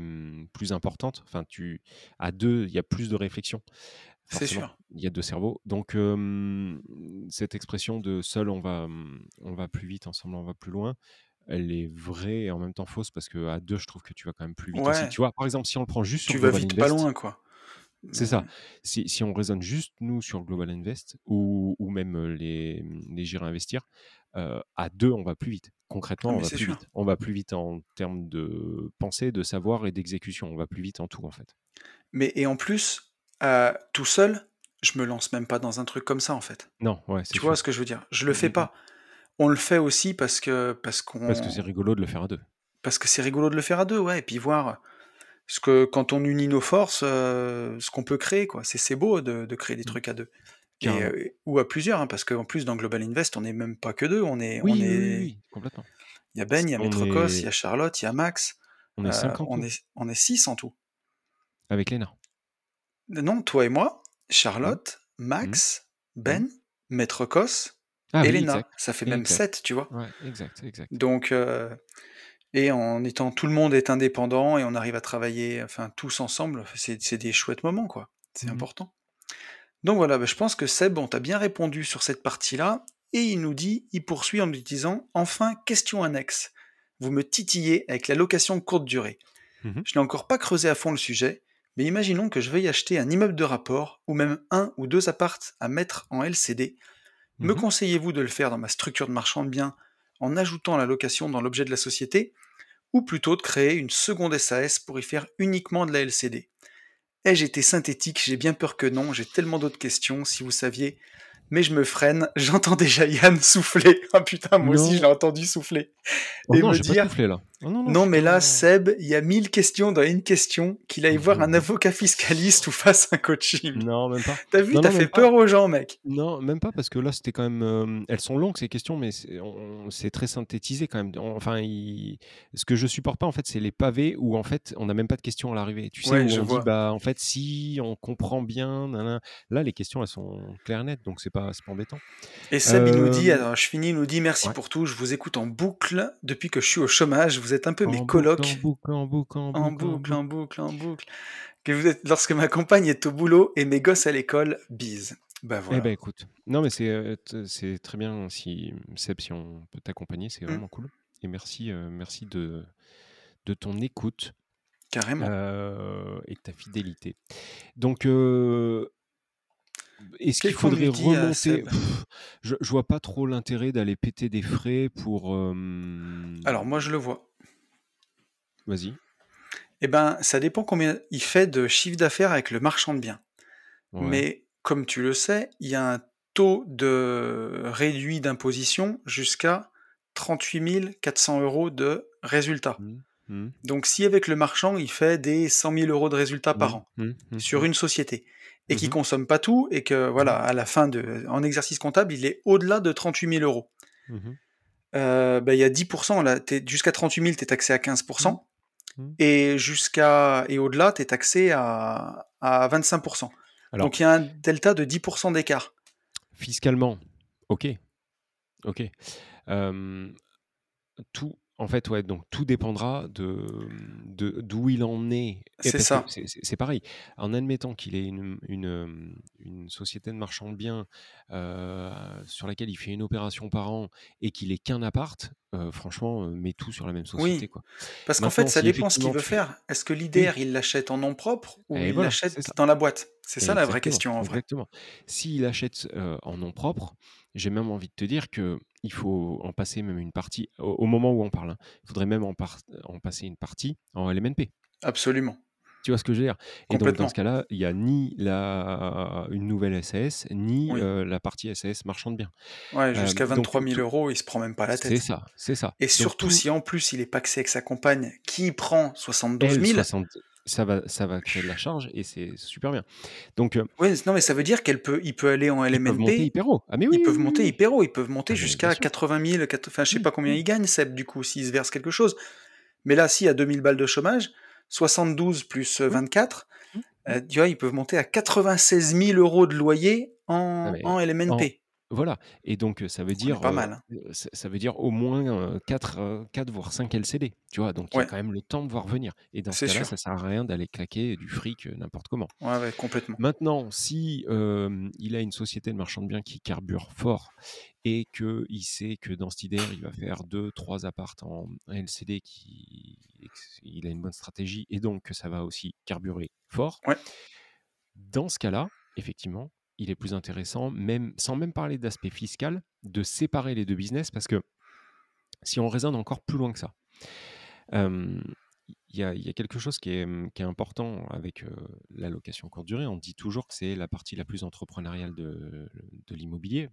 plus importante, enfin tu à deux, il y a plus de réflexion. C'est sûr. il y a deux cerveaux. Donc euh, cette expression de seul on va on va plus vite, ensemble on va plus loin. Elle est vraie et en même temps fausse parce que à deux, je trouve que tu vas quand même plus vite aussi. Tu vois, par exemple, si on le prend juste sur tu vas vite pas loin quoi. C'est ça. Si, si on raisonne juste, nous, sur Global Invest ou, ou même euh, les, les J'irai investir, euh, à deux, on va plus vite. ah, Concrètement, on mais va plus sûr. vite. On va plus vite en termes de pensée, de savoir et d'exécution. On va plus vite en tout, en fait. Mais et en plus, euh, tout seul, je me lance même pas dans un truc comme ça en fait. Non, ouais, Tu vois ce que je veux dire? Je le Mm, fais mm, mm. pas. On le fait aussi parce que parce Parce que c'est qu'on rigolo de le faire à deux. parce que c'est rigolo de le faire à deux, ouais. Et puis voir ce que quand on unit nos forces, euh, ce qu'on peut créer quoi. C'est c'est beau de, de créer des Mm. trucs à deux. Et, euh, ou à plusieurs, hein, parce qu'en plus dans Global Invest, on n'est même pas que deux. On est on Oui, oui, oui, est complètement. il y a Ben, il y a On Maître Cos, il y est, a Charlotte, il y a Max. on est Euh, cinq en on tout, est on est six en tout. avec Léna. Non, toi et moi, Mm, Charlotte, Max, mm. Ben, Maître Cos, Ah Elena. Ça fait même Exact. sept, tu vois. Ouais, exact, exact. Donc, euh, et en étant tout le monde est indépendant et on arrive à travailler, enfin tous ensemble, c'est des chouettes moments, quoi. C'est Mhm. important. Donc voilà, bah, je pense que Seb, on t'a bien répondu sur cette partie-là, et il nous dit, il poursuit en nous disant, enfin, question annexe. Vous me titillez avec la location courte durée. Mhm. Je n'ai encore pas creusé à fond le sujet, mais imaginons que je veuille acheter un immeuble de rapport, ou même un ou deux appartes à mettre en LCD. Me Mhm. conseillez-vous de le faire dans ma structure de marchand de biens en ajoutant la location dans l'objet de la société, ou plutôt de créer une seconde SAS pour y faire uniquement de la LCD Ai-je été synthétique J'ai bien peur que non, j'ai tellement d'autres questions, si vous saviez. Mais je me freine, j'entends déjà Yann souffler. Ah putain, moi aussi je l'ai entendu souffler. Oh Et non, me j'ai pas dire, soufflé là. Oh non, mais là, pas. Seb, il y a mille questions dans une question, qu'il aille voir un avocat fiscaliste ou fasse un coaching. Non, même pas. T'as vu, t'as fait pas. peur aux gens, mec. Non, même pas parce que là c'était quand même. euh, elles sont longues ces questions, mais c'est très synthétisé quand même. On- Enfin, il- ce que je supporte pas en fait, c'est les pavés où en fait on n'a même pas de questions à l'arrivée. Tu sais Ouais, où je on dit bah en fait si on comprend bien, là les questions elles sont claires et nettes, donc c'est pas pas embêtant. Et Seb, il nous dit, Euh, alors je finis, il nous dit merci ouais. pour tout, je vous écoute en boucle depuis que je suis au chômage, vous êtes un peu mes En colocs, en boucle, en boucle, en boucle, en boucle, en boucle. que vous êtes, lorsque ma compagne est au boulot et mes gosses à l'école, bise. Bah Eh ben écoute, non mais c'est euh, c'est très bien si Seb, si on peut t'accompagner, c'est Hmm. vraiment cool. Et merci, euh, merci de de ton écoute. Carrément. euh, et de ta fidélité. Donc, euh, est-ce qu'il faudrait euh, remonter Pff, je, je vois pas trop l'intérêt d'aller péter des frais pour. euh, Alors moi je le vois. Vas-y. Eh ben, ça dépend combien il fait de chiffre d'affaires avec le marchand de biens. Ouais. Mais comme tu le sais, il y a un taux de réduit d'imposition jusqu'à 38 400 euros de résultat. Mhm, mhm, Donc si avec le marchand, il fait des 100 000 euros de résultats par mhm, an sur une société et qui consomme pas tout et que voilà, à la fin de en exercice comptable, il est au-delà de 38 000 euros. Euh, ben, il y a 10%, là, jusqu'à 38 000, tu es taxé à 15%, Mhm. et jusqu'à et au-delà, tu es taxé à, à 25%. Alors, Donc il y a un delta de 10% d'écart. fiscalement, ok. Ok. Euh, tout, en fait, ouais, donc tout dépendra de de- d'où il en est. C'est ça. c'est pareil. En admettant qu'il ait une, une, euh, une société de marchand de biens euh, sur laquelle il fait une opération par an et qu'il ait qu'un appart, euh, franchement, mets tout sur la même société. Oui, Quoi. parce qu'en fait, ça si dépend ce qu'il veut faire. Est-ce que Oui, l'IDR, il l'achète en nom propre ou et il l'achète dans la boîte? C'est ça la vraie question en vrai. exactement. S'il achète euh, en nom propre, j'ai même envie de te dire que il faut en passer même une partie, au, au moment où on parle, hein, il faudrait même en, par- en passer une partie en LMNP. Absolument, Tu vois ce que je veux dire? Et donc dans ce cas-là, il n'y a ni la, une nouvelle SAS, ni Oui. euh, la partie SAS marchand de biens. Ouais, Euh, jusqu'à donc 23 000 tout- euros, il se prend même pas la c'est tête. ça, c'est ça. Et Donc surtout tout si en plus il est paxé avec sa compagne qui prend 72 000, L60, ça va, ça va créer de la charge et c'est super bien. Donc euh, ouais, non mais ça veut dire qu'elle peut, il peut aller en ils peuvent monter LMNP, hyper haut. Ah mais oui, ils peuvent oui, monter oui. hyper haut, ils peuvent monter Ah, jusqu'à sûr. 80 000, quatre- enfin je sais pas combien ils gagnent Seb du coup s'ils se versent quelque chose. Mais là, s'il y a 2000 balles de chômage, 72 plus euh, Hum, 24, hum, euh, tu vois, ils peuvent monter à 96 000 euros de loyer Ah, en, en, LMNP. Voilà. Et donc, euh, ça veut dire, pas euh, mal. euh, ça, ça veut dire au moins 4, 4 voire 5 LCD. Tu vois, donc il y a quand même le temps de voir venir. Et dans ce cas-là, ça sert à rien d'aller claquer du fric euh, n'importe comment. Ouais, ouais, complètement. Maintenant, si euh, il a une société de marchand de biens qui carbure fort et qu'il sait que dans idée, il va faire 2, 3 apparts en LCD, qui, il a une bonne stratégie et donc que ça va aussi carburer fort, Ouais, dans ce cas-là, effectivement, il est plus intéressant, même, sans même parler d'aspect fiscal, de séparer les deux business parce que si on raisonne encore plus loin que ça, euh, il y, a, il y a quelque chose qui est, qui est important avec euh, la location courte durée. On dit toujours que c'est la partie la plus entrepreneuriale de, de l'immobilier.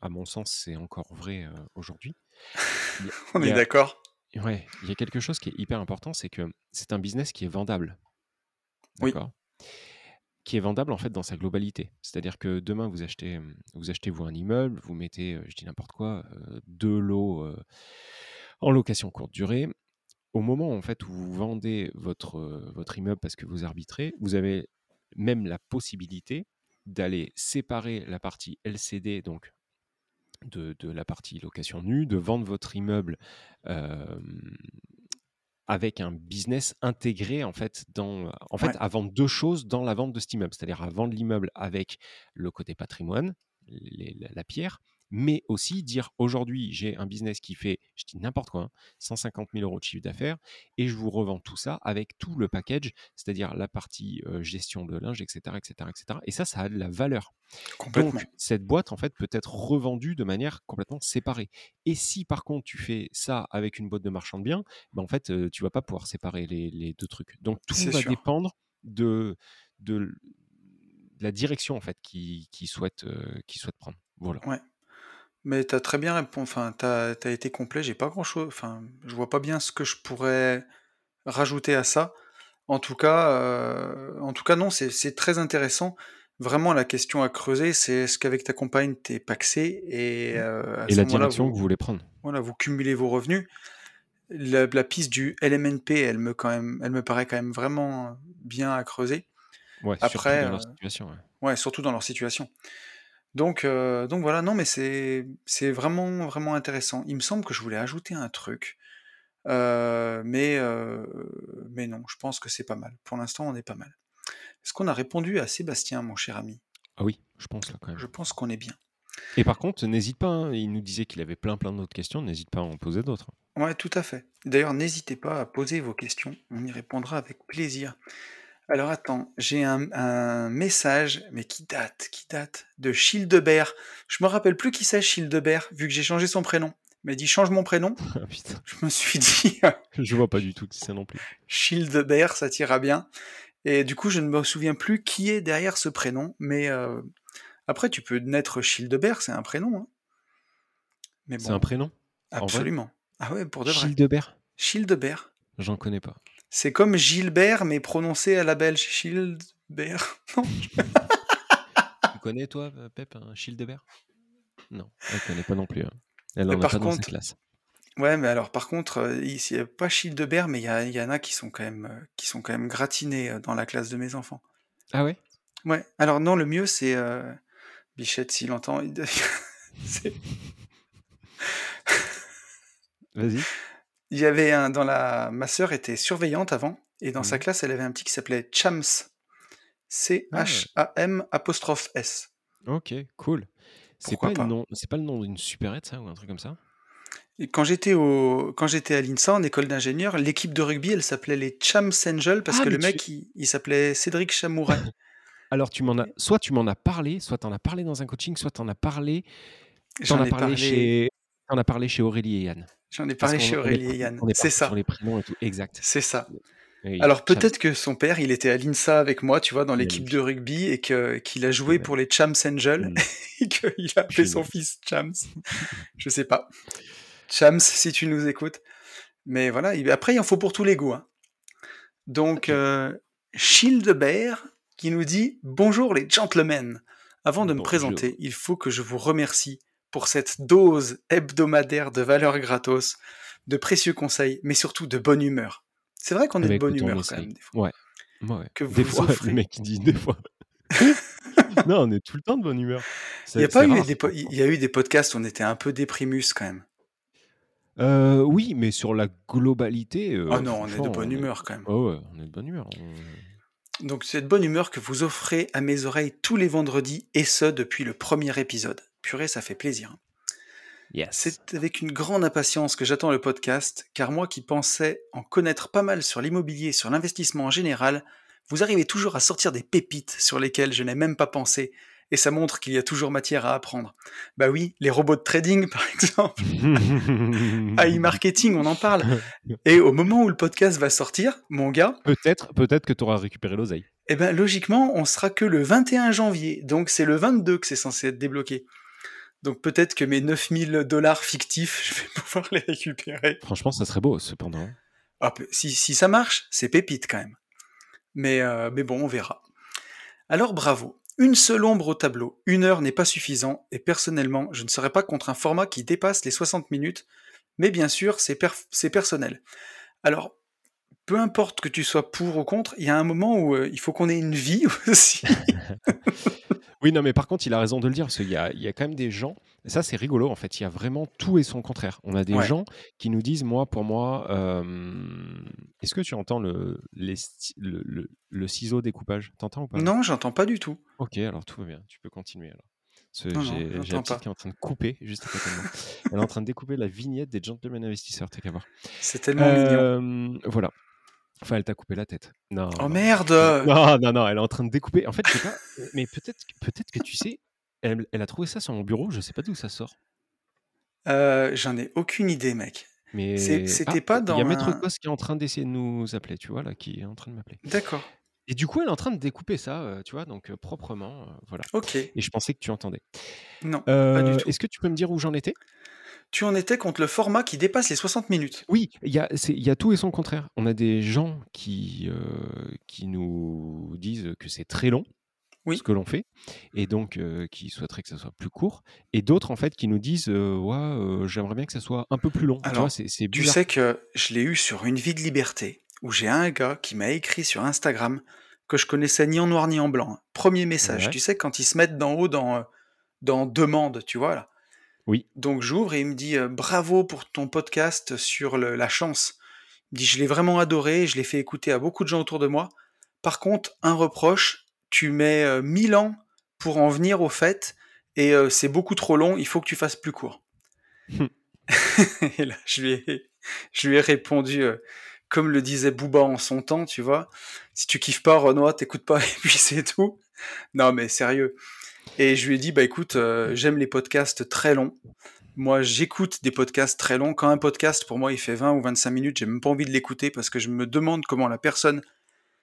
À mon sens, c'est encore vrai euh, aujourd'hui. On est d'accord. ouais, il y a quelque chose qui est hyper important, c'est que c'est un business qui est vendable. Oui, D'accord? Qui est vendable en fait dans sa globalité. C'est-à-dire que demain vous achetez, euh, vous achetez vous un immeuble, vous mettez, euh, je dis n'importe quoi, euh, deux lots en location courte durée. Au moment en fait où vous vendez votre, votre immeuble parce que vous arbitrez, vous avez même la possibilité d'aller séparer la partie LCD, donc de, de la partie location nue, de vendre votre immeuble avec un business intégré en fait dans en fait ouais, à vendre deux choses dans la vente de cet immeuble, c'est-à-dire à vendre l'immeuble avec le côté patrimoine, les- la, la pierre, mais aussi dire aujourd'hui j'ai un business qui fait, je dis n'importe quoi, hein, 150 000 euros de chiffre d'affaires et je vous revends tout ça avec tout le package, c'est-à-dire la partie euh, gestion de linge, etc., etc., etc. Et ça, ça a de la valeur. Donc, cette boîte, en fait, peut être revendue de manière complètement séparée. Et si, par contre, tu fais ça avec une boîte de marchand de biens, ben, en fait, euh, tu vas pas pouvoir séparer les, les deux trucs. Donc, tout va sûr. dépendre de, de, la direction, en fait, qu'ils qui souhaitent, euh, qu'ils souhaitent prendre. Voilà. Ouais. Mais t'as très bien répondu. Enfin, t'as, t'as été complet. J'ai pas grand-chose. Enfin, je vois pas bien ce que je pourrais rajouter à ça. En tout cas, euh, en tout cas, non, c'est, c'est très intéressant. Vraiment, la question à creuser, c'est est-ce qu'avec ta compagne, t'es paxé et Mm. euh, à Et ce la moment-là, direction que vous, vous voulez prendre? voilà, vous cumulez vos revenus. La, la piste du LMNP, elle me quand même, elle me paraît quand même vraiment bien à creuser. Ouais, surtout Après, dans leur euh, situation. ouais. ouais, surtout dans leur situation. Donc, euh, donc voilà, non, mais c'est, c'est vraiment, vraiment intéressant. Il me semble que je voulais ajouter un truc, euh, mais, euh, mais non, je pense que c'est pas mal. Pour l'instant, on est pas mal. Est-ce qu'on a répondu à Sébastien, mon cher ami? Ah oui, je pense là quand même. Je pense qu'on est bien. Et par contre, n'hésite pas, hein, il nous disait qu'il avait plein plein d'autres questions, n'hésite pas à en poser d'autres. Ouais, tout à fait. D'ailleurs, n'hésitez pas à poser vos questions, on y répondra avec plaisir. Alors attends, j'ai un, un message, mais qui date, qui date, de Childebert. Je me rappelle plus qui c'est Childebert, vu que j'ai changé son prénom. Il m'a dit change mon prénom. Ah, putain, Je me suis dit je vois pas du tout qui c'est non plus. Childebert, ça t'ira bien. Et du coup, je ne me souviens plus qui est derrière ce prénom, mais euh, après, tu peux naître Childebert, c'est un prénom. hein. Mais C'est un prénom absolument. Ah ouais, pour de vrai. Childebert? Childebert. J'en connais pas. C'est comme Gilbert, mais prononcé à la belge. Non. Tu connais toi, euh, Pep, un Childebert? Non, elle connaît pas non plus. hein. Elle en a par pas dans sa contre- classe. Ouais, mais alors par contre, euh, il n'y a pas Childebert, mais il y, a- y en a qui sont quand même, euh, qui sont quand même gratinés dans la classe de mes enfants. Ah ouais? Ouais. Alors non, le mieux c'est euh, Bichette s'il entend. Vas-y. Il y avait un dans la. Ma sœur était surveillante avant, et dans sa classe, elle avait un petit qui s'appelait Chams. C-H-A-M apostrophe S. Ok, cool. C'est pas, pas le nom- c'est pas le nom d'une supérette, ça, ou un truc comme ça? Quand j'étais au, quand j'étais à l'INSA en école d'ingénieur, l'équipe de rugby, elle s'appelait les Chams Angels parce Ah, que le mec, tu- il, il s'appelait Cédric Chamouret. Alors, tu m'en as, soit tu m'en as parlé, soit tu en as parlé dans un coaching, soit tu en as parlé, J'en ai parlé, parlé, chez, t'en as parlé chez Aurélie et Yann. J'en ai parlé chez Aurélie et Yann. C'est ça, sur les prénoms et tout. Exact. c'est ça. Oui, Alors peut-être que son père, il était à l'INSA avec moi, tu vois, dans l'équipe de rugby et que qu'il a joué pour les Chams Angels Mm. et qu'il a appelé son fils Chams. Je sais pas. Chams, si tu nous écoutes. Mais voilà, il- après, il en faut pour tous les goûts. hein. Donc, Ok. euh, Childebert qui nous dit Bonjour les gentlemen. Avant de me présenter, il faut que je vous remercie pour cette dose hebdomadaire de valeur gratos, de précieux conseils, mais surtout de bonne humeur. C'est vrai qu'on est Eh ben, de bonne écoute, on humeur quand même, des fois. Ouais. Ouais. Que Des vous fois, offrez. le mec il dit des fois. non, on est tout le temps de bonne humeur. Il y a pas eu rare, des, po- il y a eu des podcasts où on était un peu déprimus quand même. Euh, oui, mais sur la globalité. euh, Ah non, on est de bonne on est- humeur quand même. Ouais, ouais, on est de bonne humeur. on- Donc cette bonne humeur que vous offrez à mes oreilles tous les vendredis, et ce depuis le premier épisode. Purée, ça fait plaisir. Yes. C'est avec une grande impatience que j'attends le podcast, car moi qui pensais en connaître pas mal sur l'immobilier sur l'investissement en général, vous arrivez toujours à sortir des pépites sur lesquelles je n'ai même pas pensé, et ça montre qu'il y a toujours matière à apprendre. Bah oui, les robots de trading par exemple, AI marketing, on en parle. Et au moment où le podcast va sortir, mon gars, peut-être, peut-être que tu auras récupéré l'oseille. eh ben logiquement, on sera que le 21 janvier, donc c'est le 22 que c'est censé être débloqué. Donc peut-être que mes 9000 dollars fictifs, je vais pouvoir les récupérer. Franchement, ça serait beau, cependant. Ah, si, si ça marche, c'est pépite quand même. Mais, euh, mais bon, on verra. Alors bravo. Une seule ombre au tableau. Une heure n'est pas suffisant, et personnellement, je ne serais pas contre un format qui dépasse les 60 minutes, mais bien sûr, c'est per- c'est personnel. Alors, peu importe que tu sois pour ou contre, il y a un moment où euh, il faut qu'on ait une vie aussi. Oui, non, mais par contre, il a raison de le dire, parce qu'il y a, il y a quand même des gens, et ça c'est rigolo en fait, il y a vraiment tout et son contraire. On a des Ouais. gens qui nous disent, moi, pour moi, euh, est-ce que tu entends le, les le, le- le ciseau découpage? T'entends ou pas? Non, j'entends pas du tout. Ok, alors tout va bien, tu peux continuer alors. J'ai la petite qui est en train de couper juste à côté de moi. Elle est en train de découper la vignette des Gentlemen Investisseurs, t'as qu'à voir. C'est tellement mignon. Euh, voilà. Enfin, elle t'a coupé la tête. Non. Oh merde Non, non, non, elle est en train de découper. En fait, je sais pas, mais peut-être peut-être que tu sais, elle, elle a trouvé ça sur mon bureau, je sais pas d'où ça sort. Euh, J'en ai aucune idée, mec. Mais c'était pas Il y dans a Maître un- Cos qui est en train d'essayer de nous appeler, tu vois, là, qui est en train de m'appeler. D'accord. Et du coup, elle est en train de découper ça, euh, tu vois, donc euh, proprement, euh, voilà. Ok. Et je pensais que tu entendais. Non, pas du Euh, tout. Est-ce que tu peux me dire où j'en étais? Tu en étais contre le format qui dépasse les 60 minutes. Oui, il y, a, y tout et son contraire. On a des gens qui, euh, qui nous disent que c'est très long, Oui. ce que l'on fait, et donc euh, qui souhaiteraient que ça soit plus court, et d'autres en fait qui nous disent euh, ouais, j'aimerais bien que ça soit un peu plus long. tu Alors, vois, c'est, c'est Tu sais que je l'ai eu sur Une vie de liberté, où j'ai un gars qui m'a écrit sur Instagram que je connaissais ni en noir ni en blanc. Premier message. Ouais. Tu sais, quand ils se mettent d'en haut dans, dans demande, tu vois là. Oui. Donc j'ouvre et il me dit euh, bravo pour ton podcast sur le- la chance. Il me dit je l'ai vraiment adoré, je l'ai fait écouter à beaucoup de gens autour de moi. Par contre, un reproche, tu mets euh, 1000 ans pour en venir au fait et euh, c'est beaucoup trop long, il faut que tu fasses plus court. et là, je lui ai, je lui ai répondu, euh, comme le disait Booba en son temps, tu vois. Si tu kiffes pas, Renoir, t'écoutes pas, et puis c'est tout. Non, mais sérieux. Et je lui ai dit, bah écoute, euh, j'aime les podcasts très longs. Moi, j'écoute des podcasts très longs. Quand un podcast, pour moi, il fait 20 ou 25 minutes, j'ai même pas envie de l'écouter parce que je me demande comment la personne,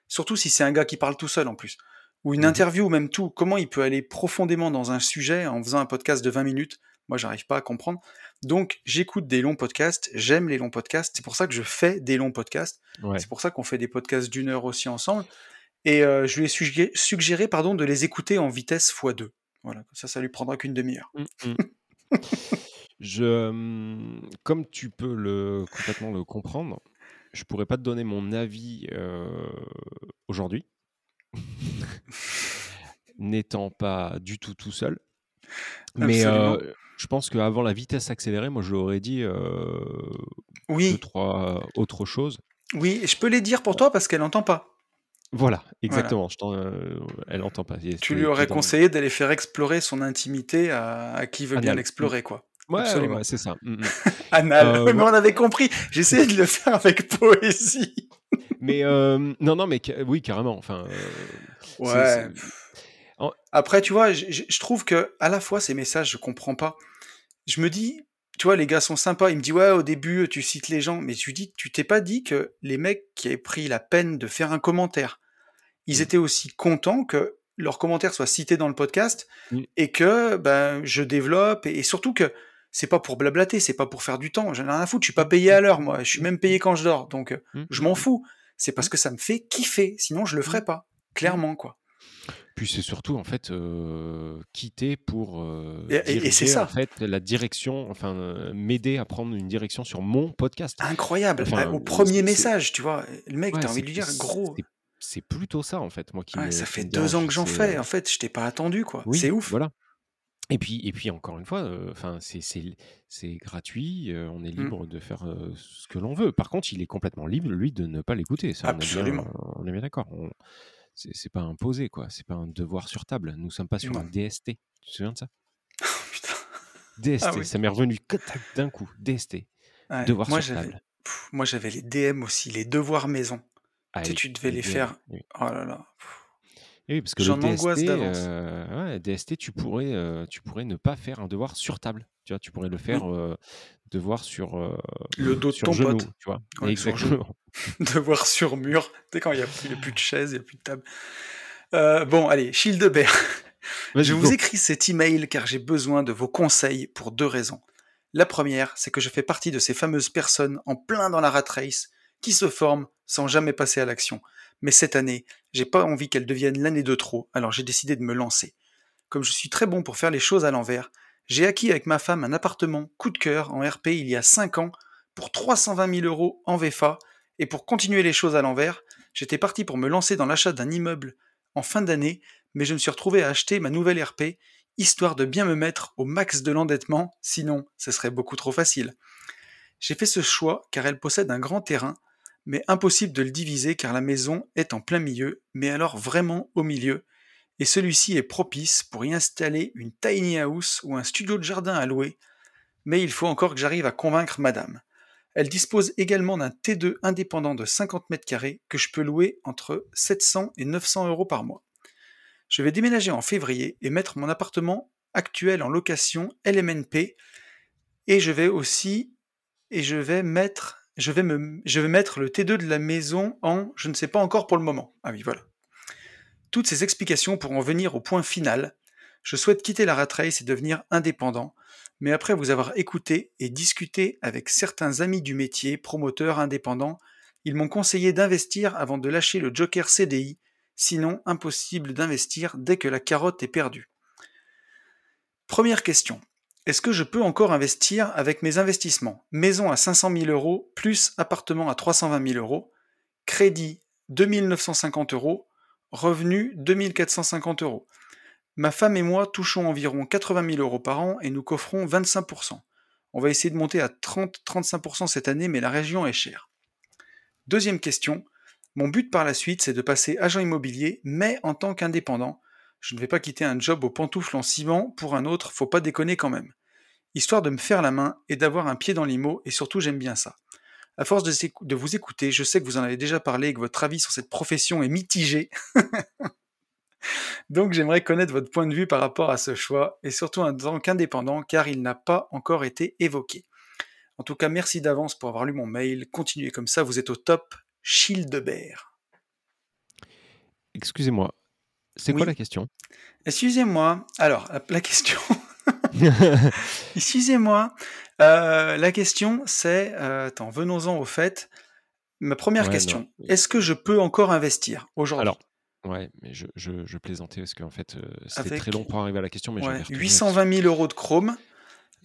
surtout si c'est un gars qui parle tout seul en plus, ou une Mhm. interview ou même tout, comment il peut aller profondément dans un sujet en faisant un podcast de 20 minutes? Moi, j'arrive pas à comprendre. Donc, j'écoute des longs podcasts, j'aime les longs podcasts. C'est pour ça que je fais des longs podcasts. Ouais. C'est pour ça qu'on fait des podcasts d'une heure aussi ensemble. Et euh, je lui ai suggéré, suggéré, pardon, de les écouter en vitesse x2. Voilà, ça, ça lui prendra qu'une demi-heure. Mm, mm. Je, hum, comme tu peux le complètement le comprendre, je pourrais pas te donner mon avis euh, aujourd'hui, n'étant pas du tout tout seul. Mais euh, je pense qu'avant la vitesse accélérée, moi je l'aurais dit euh, deux, Oui, trois autres choses. oui, je peux les dire pour toi parce qu'elle n'entend pas. Voilà, Voilà. exactement. Je euh, elle entend pas. Tu lui aurais conseillé d'aller faire explorer son intimité à, à qui veut bien Anal. l'explorer, quoi. Ouais, Absolument. ouais, c'est ça. Mm, mm. Anal. Euh, mais ouais. on avait compris. J'essayais de le faire avec poésie. Mais euh, non, non, mais oui, carrément. Enfin, Ouais. Après, tu vois, je trouve que à la fois ces messages, je comprends pas. Je me dis, tu vois, les gars sont sympas. Il me dit, ouais, au début, tu cites les gens. Mais lui dis, tu t'es pas dit que les mecs qui avaient pris la peine de faire un commentaire, ils Mm. étaient aussi contents que leurs commentaires soient cités dans le podcast Mm. et que ben, je développe et, et surtout que c'est pas pour blablater, c'est pas pour faire du temps. J'en ai rien à foutre. Je suis pas payé à l'heure, moi. Je suis même payé quand je dors. Donc, euh, Mm, je mm, m'en mm. fous. C'est parce que ça me fait kiffer. Sinon, je le ferais pas. Clairement, quoi. Puis c'est surtout en fait euh, quitter pour euh, Et- c'est ça. en fait la direction, enfin euh, m'aider à prendre une direction sur mon podcast. Incroyable. Enfin, Euh, au premier message, tu vois, le mec, Ouais, t'as envie de lui dire, gros. c'est- C'est plutôt ça en fait, moi qui ouais, me. ça fait deux ans que j'en fais. En fait, je t'ai pas attendu, quoi. Oui, C'est ouf. voilà. Et puis, et puis encore une fois, enfin c'est c'est c'est gratuit, on est Mm. libre de faire ce que l'on veut. Par contre, il est complètement libre lui de ne pas l'écouter. Ça, on est bien, Absolument. on est bien d'accord. On- C'est c'est pas imposé quoi, c'est pas un devoir sur table. Nous sommes pas sur un. DST. Tu te souviens de ça? Putain. DST, Ah oui. ça m'est revenu d'un coup. DST, Ouais, devoir moi, sur j'avais, table. pff, moi, j'avais les DM aussi, les devoirs maison. Ah Tu sais, oui, tu devais les faire. oui. Oh là là. Et oui, parce que le J'en angoisse DST, euh, ouais, DST, tu pourrais, euh, tu pourrais ne pas faire un devoir sur table. Tu vois, tu pourrais le faire euh, devoir sur Le dos de sur ton genou, pote. tu vois. Ouais, sur. Exactement. Devoir sur mur. Tu sais, quand il n'y a, plus- a de chaise, il n'y a plus de table. Bon, allez, Childebert. Je go. vous écris cet email car j'ai besoin de vos conseils pour deux raisons. La première, c'est que je fais partie de ces fameuses personnes en plein dans la rat race qui se forment sans jamais passer à l'action. Mais cette année, j'ai pas envie qu'elle devienne l'année de trop, alors j'ai décidé de me lancer. Comme je suis très bon pour faire les choses à l'envers, j'ai acquis avec ma femme un appartement coup de cœur en RP il y a 5 ans pour 320 000 euros en VFA, et pour continuer les choses à l'envers, j'étais parti pour me lancer dans l'achat d'un immeuble en fin d'année, mais je me suis retrouvé à acheter ma nouvelle RP, histoire de bien me mettre au max de l'endettement, sinon ce serait beaucoup trop facile. J'ai fait ce choix car elle possède un grand terrain, mais impossible de le diviser car la maison est en plein milieu, mais alors vraiment au milieu, et celui-ci est propice pour y installer une tiny house ou un studio de jardin à louer, mais il faut encore que j'arrive à convaincre madame. Elle dispose également d'un T2 indépendant de 50 mètres carrés que je peux louer entre 700 et 900 euros par mois. Je vais déménager en février et mettre mon appartement actuel en location LMNP et je vais aussi et je vais mettre je vais mettre le T2 de la maison en je ne sais pas encore pour le moment. Ah oui, voilà. Toutes ces explications pour en venir au point final. Je souhaite quitter la rat race et devenir indépendant, mais après vous avoir écouté et discuté avec certains amis du métier, promoteurs indépendants, ils m'ont conseillé d'investir avant de lâcher le joker CDI, sinon impossible d'investir dès que la carotte est perdue. Première question. Est-ce que je peux encore investir avec mes investissements? Maison à 500 000 euros plus appartement à 320 000 euros, crédit 2950 euros, revenu 2450 euros. Ma femme et moi touchons environ 80 000 euros par an et nous coffrons 25%. On va essayer de monter à 30-35% cette année, mais la région est chère. Deuxième question. Mon but par la suite, c'est de passer agent immobilier, mais en tant qu'indépendant. Je ne vais pas quitter un job aux pantoufles en ciment pour un autre, faut pas déconner quand même. Histoire de me faire la main et d'avoir un pied dans l'IMO, et surtout j'aime bien ça. À force de, vous écouter, je sais que vous en avez déjà parlé et que votre avis sur cette profession est mitigé. Donc j'aimerais connaître votre point de vue par rapport à ce choix, et surtout en tant qu'indépendant, car il n'a pas encore été évoqué. En tout cas, merci d'avance pour avoir lu mon mail. Continuez comme ça, vous êtes au top. Childebert. Excusez-moi, c'est quoi la question? Excusez-moi. Alors, la question. Excusez-moi. Euh, la question, c'est. Euh, attends, venons-en au fait. Ma première question. Est-ce que je peux encore investir aujourd'hui? Alors, ouais, mais je, je, plaisantais parce qu'en fait, euh, c'était très long pour arriver à la question. Mais ouais, 820 000 euros de Chrome.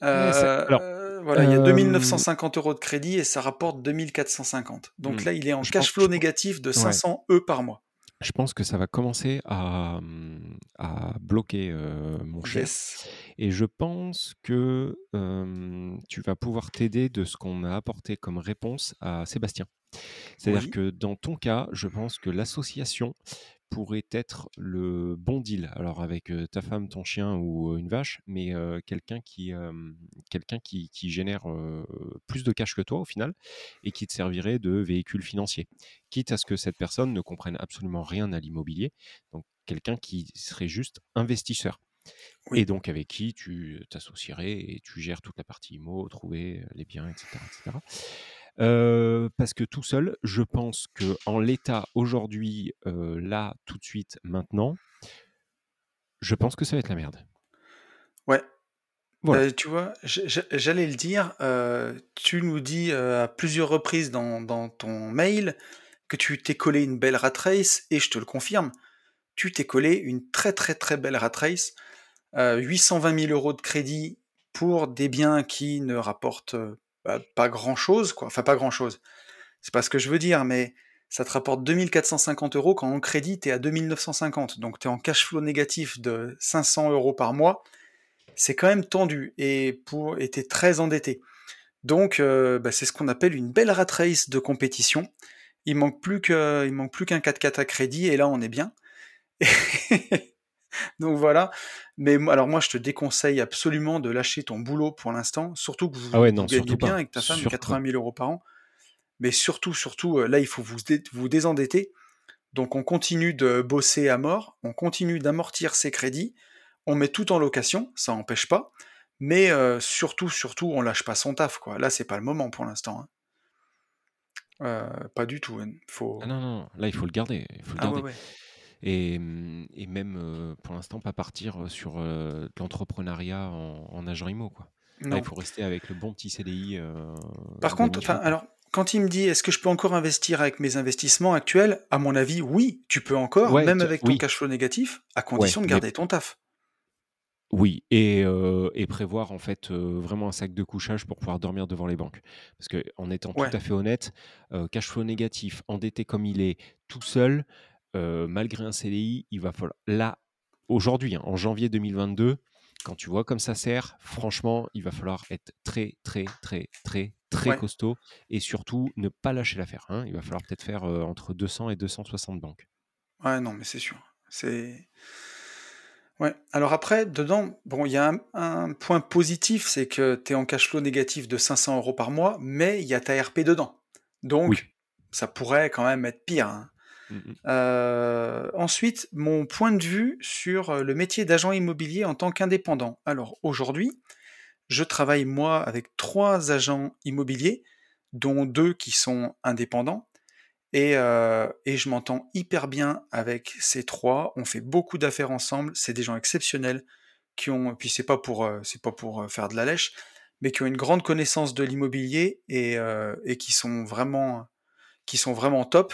voilà, il y a 2950 euros de crédit et ça rapporte 2450. Donc hmm. là, il est en cash flow négatif de 500 E par mois. Je pense que ça va commencer à, mmh, à bloquer mon chef. Et je pense que tu vas pouvoir t'aider de ce qu'on a apporté comme réponse à Sébastien. C'est-à-dire que dans ton cas, je pense que l'association pourrait être le bon deal. Alors avec ta femme, ton chien ou une vache, mais quelqu'un qui, quelqu'un qui, qui génère plus de cash que toi au final et qui te servirait de véhicule financier. Quitte à ce que cette personne ne comprenne absolument rien à l'immobilier. Donc quelqu'un qui serait juste investisseur. Et donc avec qui tu t'associerais et tu gères toute la partie IMO, trouver les biens, etc. etc parce que tout seul, je pense que en l'état aujourd'hui, là, tout de suite, maintenant, je pense que ça va être la merde. Ouais. tu vois, j'allais le dire, tu nous dis à plusieurs reprises dans, ton mail que tu t'es collé une belle rat race, et je te le confirme, tu t'es collé une très très très belle rat race. 820 000 euros de crédit pour des biens qui ne rapportent bah, pas grand chose, quoi. Enfin, pas grand chose. C'est pas ce que je veux dire, mais ça te rapporte 2450 euros quand en crédit t'es à 2950. Donc t'es en cash flow négatif de 500 euros par mois. C'est quand même tendu et pour et t'es très endetté. Donc euh, bah, c'est ce qu'on appelle une belle rat race de compétition. Il manque plus que, il manque plus qu'un 4x4 à crédit et là on est bien. Donc voilà. Mais alors moi, je te déconseille absolument de lâcher ton boulot pour l'instant, surtout que vous, ah gagnez bien avec ta femme 80 000 euros par an. Mais surtout, surtout, euh, là, il faut vous, vous désendetter. Donc on continue de bosser à mort, on continue d'amortir ses crédits, on met tout en location, ça n'empêche pas. Mais euh, surtout, surtout, on lâche pas son taf. Quoi. Là, c'est pas le moment pour l'instant. Hein. Euh, pas du tout. Hein. Faut... Ah non, non, là, il faut le garder. Il faut le ah garder. Et, même pour l'instant pas partir sur de l'entrepreneuriat en, agent IMO quoi. il faut rester avec le bon petit CDI. Par contre, alors quand il me dit est-ce que je peux encore investir avec mes investissements actuels, à mon avis, oui, tu peux encore, même avec ton cash flow négatif, à condition de garder ton taf. Oui, et, prévoir en fait vraiment un sac de couchage pour pouvoir dormir devant les banques. Parce que en étant tout à fait honnête, cash flow négatif, endetté comme il est, tout seul, malgré un CDI, il va falloir. Là, aujourd'hui, hein, en janvier 2022, quand tu vois comme ça sert, franchement, il va falloir être très, très, très, très, très costaud et surtout ne pas lâcher l'affaire. Hein. Il va falloir peut-être faire entre 200 et 260 banques. Ouais, non, mais c'est sûr. C'est. Ouais. Alors après, dedans, bon, il y a un, point positif, c'est que tu es en cash flow négatif de 500 euros par mois, mais il y a ta RP dedans. Donc, ça pourrait quand même être pire. Hein. Mmh, mmh. Euh, ensuite, mon point de vue sur euh, le métier d'agent immobilier en tant qu'indépendant. Alors aujourd'hui, je travaille moi avec trois agents immobiliers, dont deux qui sont indépendants, et, euh, et je m'entends hyper bien avec ces trois. On fait beaucoup d'affaires ensemble. C'est des gens exceptionnels qui ont, puis c'est pas pour, c'est pas pour faire de la lèche, mais qui ont une grande connaissance de l'immobilier et, et qui sont vraiment, qui sont vraiment top.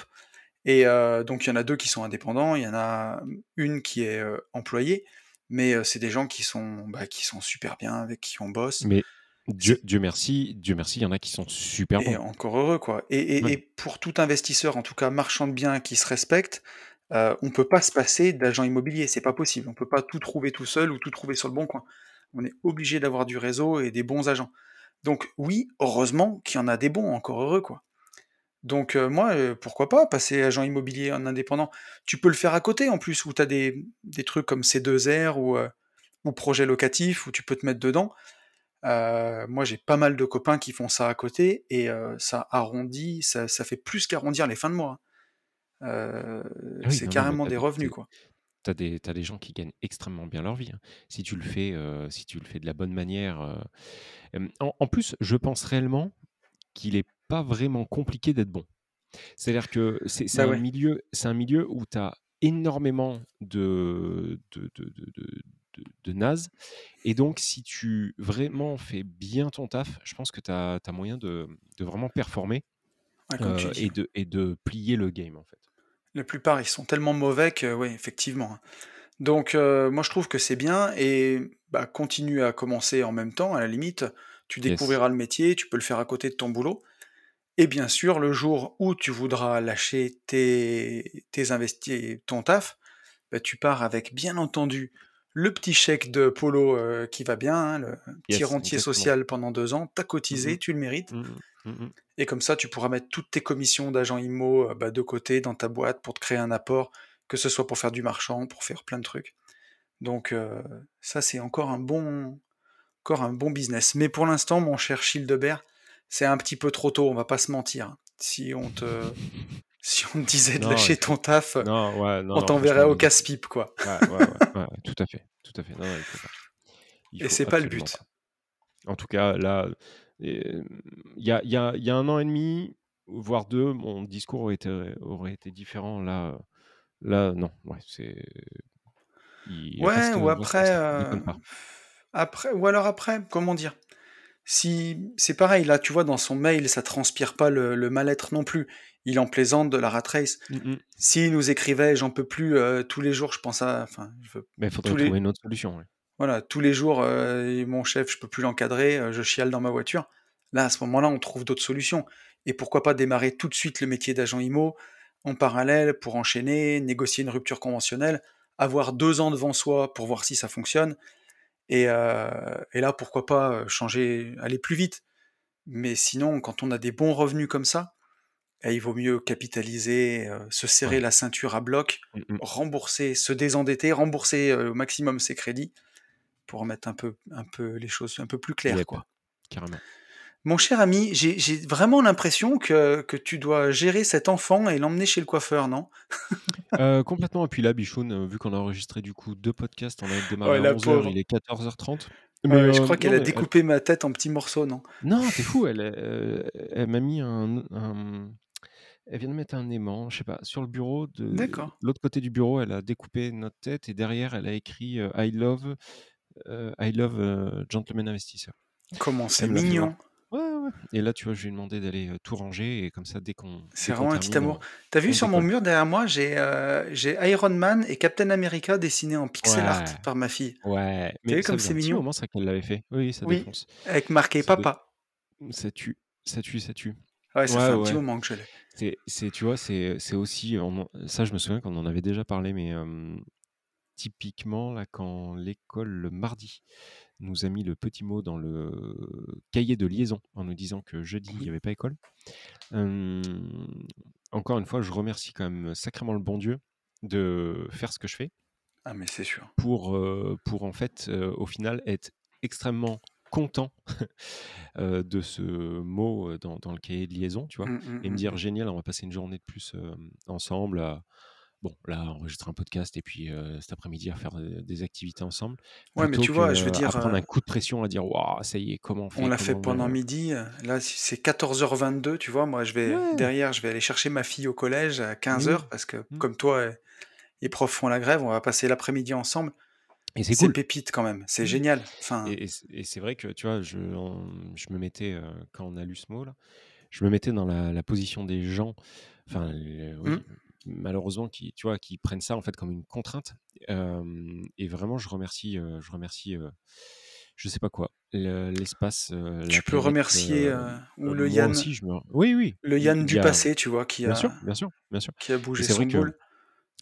Et euh, donc il y en a deux qui sont indépendants, il y en a une qui est euh, employée, mais euh, c'est des gens qui sont, bah, qui sont super bien, avec qui on bosse. Mais Dieu, Dieu, merci, Dieu merci, il y en a qui sont super bons. Et encore heureux, quoi. Et, et, pour tout investisseur, en tout cas marchand de biens qui se respecte, on ne peut pas se passer d'agent immobilier, c'est pas possible. On ne peut pas tout trouver tout seul ou tout trouver sur le bon coin. On est obligé d'avoir du réseau et des bons agents. Donc oui, heureusement qu'il y en a des bons, encore heureux, quoi. Donc moi, pourquoi pas passer agent immobilier en indépendant? Tu peux le faire à côté en plus, où tu as des, trucs comme C2R ou, ou projet locatif, où tu peux te mettre dedans. Moi, j'ai pas mal de copains qui font ça à côté et ça arrondit, ça, ça fait plus qu'arrondir les fins de mois. Euh, Ah oui, c'est carrément des revenus, quoi. t'as des, t'as des gens qui gagnent extrêmement bien leur vie. hein. Si tu le fais, si tu le fais de la bonne manière. en, en plus, je pense réellement qu'il n'est pas vraiment compliqué d'être bon. C'est-à-dire que c'est Bah un ouais. milieu, c'est un milieu où tu as énormément de, de, de, de, de- de-. Et donc, si tu vraiment fais bien ton taf, je pense que tu as, moyen de, de vraiment performer Ouais, comme tu euh, dis. et, de, et de plier le game, en fait. La plupart, ils sont tellement mauvais que, oui, effectivement. hein. Donc, euh, moi, je trouve que c'est bien et bah, continue à commencer en même temps. À la limite, tu Yes. découvriras le métier, tu peux le faire à côté de ton boulot. Et bien sûr, le jour où tu voudras lâcher tes, tes investis, ton taf, bah, tu pars avec, bien entendu, le petit chèque de Polo euh, qui va bien, hein, le petit Yes, rentier exactement. social pendant deux ans, t'as cotisé, Mhm. tu le mérites. Mhm, mhm. Et comme ça, tu pourras mettre toutes tes commissions d'agent IMO euh, bah, de côté dans ta boîte pour te créer un apport, que ce soit pour faire du marchand, pour faire plein de trucs. Donc euh, ça, c'est encore un bon, encore un bon business. Mais pour l'instant, mon cher Childebert, c'est un petit peu trop tôt, on va pas se mentir. Si on te, si on te disait de Non, lâcher ton taf, Non, ouais, non, on t'enverrait au casse-pipe, quoi. Ouais, ouais, tout à fait, tout à fait. Il faut pas. Il Et c'est pas le but. pas. En tout cas, là, euh, il y a, y a- y a un an et demi, voire deux, mon discours aurait été, aurait été différent. Là, là, non, ouais, c'est. Ouais, reste, ou après, euh, après, ou alors après, comment dire? Si c'est pareil, là, tu vois, dans son mail, ça transpire pas le, le mal-être non plus. Il en plaisante de la rat race. Mm. S'il nous écrivait, j'en peux plus euh, tous les jours, je pense à, enfin, je veux- Mais il faudrait tous trouver les, une autre solution. ouais. voilà, tous les jours, euh, mon chef, je peux plus l'encadrer, euh, je chiale dans ma voiture. Là, à ce moment-là, on trouve d'autres solutions. Et pourquoi pas démarrer tout de suite le métier d'agent IMO en parallèle pour enchaîner, négocier une rupture conventionnelle, avoir deux ans devant soi pour voir si ça fonctionne. Et, euh, et là, pourquoi pas changer, aller plus vite. Mais sinon, quand on a des bons revenus comme ça, eh, il vaut mieux capitaliser, euh, se serrer Ouais. la ceinture à bloc, Mm, mm. rembourser, se désendetter, rembourser euh, au maximum ses crédits pour mettre un peu, un peu les choses un peu plus claires, quoi. carrément. Mon cher ami, j'ai vraiment l'impression que, que tu dois gérer cet enfant et l'emmener chez le coiffeur, non? Euh, complètement. Et puis là, Bichoun, euh, vu qu'on a enregistré du coup deux podcasts, on a démarré Ouais, à la 11h, pauvre. il est 14h30. Ouais, Mais je euh, crois qu'elle a elle- découpé ma tête en petits morceaux, non? Non, t'es fou, elle, euh, elle m'a mis un, un- Elle vient de mettre un aimant, je sais pas, sur le bureau. De D'accord. l'autre côté du bureau, elle a découpé notre tête et derrière, elle a écrit euh, I love, euh, I love euh, Gentleman Investisseur. Comment c'est mignon. Ouais, ouais. Et là, tu vois, je lui ai demandé d'aller euh, tout ranger et comme ça, dès qu'on C'est dès qu'on vraiment un petit termine, amour. on, T'as vu on sur mon décolle. mur derrière moi, j'ai euh, j'ai Iron Man et Captain America dessinés en pixel art Ouais, par ma fille. ouais. T'as Mais vu ça comme faisait c'est un petit mignon? moment ça qu'elle l'avait fait. Oui, ça Oui, défonce. avec marqué Ça, papa. ça tue, ça tue, ça tue. Ouais, ça Ouais, fait un petit ouais. moment que je l'ai. C'est, c'est, tu vois, c'est, c'est aussi, on en- ça, je me souviens qu'on en avait déjà parlé, mais euh, typiquement, là, quand l'école, le mardi, nous a mis le petit mot dans le cahier de liaison en nous disant que jeudi, il n'y avait pas école. euh, encore une fois, je remercie quand même sacrément le bon Dieu de faire ce que je fais Ah, mais c'est sûr. pour, euh, pour en fait, euh, au final, être extrêmement content de ce mot dans, dans le cahier de liaison, tu vois, Hum, hum, et me hum, dire génial, on va passer une journée de plus ensemble. à- bon, là, enregistrer un podcast et puis euh, cet après-midi à faire euh, des activités ensemble, Ouais, mais tu que vois, je veux dire, à prendre euh, un coup de pression à dire waouh, ça y est, comment on on fait, l'a fait pendant midi. Là, c'est 14h22, tu vois. Moi, je vais Ouais, derrière, je vais aller chercher ma fille au collège à mais 15h oui. parce que, Mm. comme toi, les profs font la grève. On va passer l'après-midi ensemble. Et c'est C'est cool. pépite quand même. C'est génial. Enfin, Et, et c'est et c'est vrai que, tu vois, je, me mettais, euh, quand on a lu ce mot, là, je me mettais dans la, la position des gens, enfin, euh, oui, malheureusement, qui, tu vois, qui prennent ça, en fait, comme une contrainte. Euh, et vraiment, je remercie, euh, je remercie, euh, je sais pas quoi, le- l'espace, tu peux planète. remercier ou le Yann, aussi, je me... Oui, oui, le Yann du a... passé, tu vois, qui Bien sûr, a, bien sûr, bien sûr. qui a bougé c'est son vrai que boule.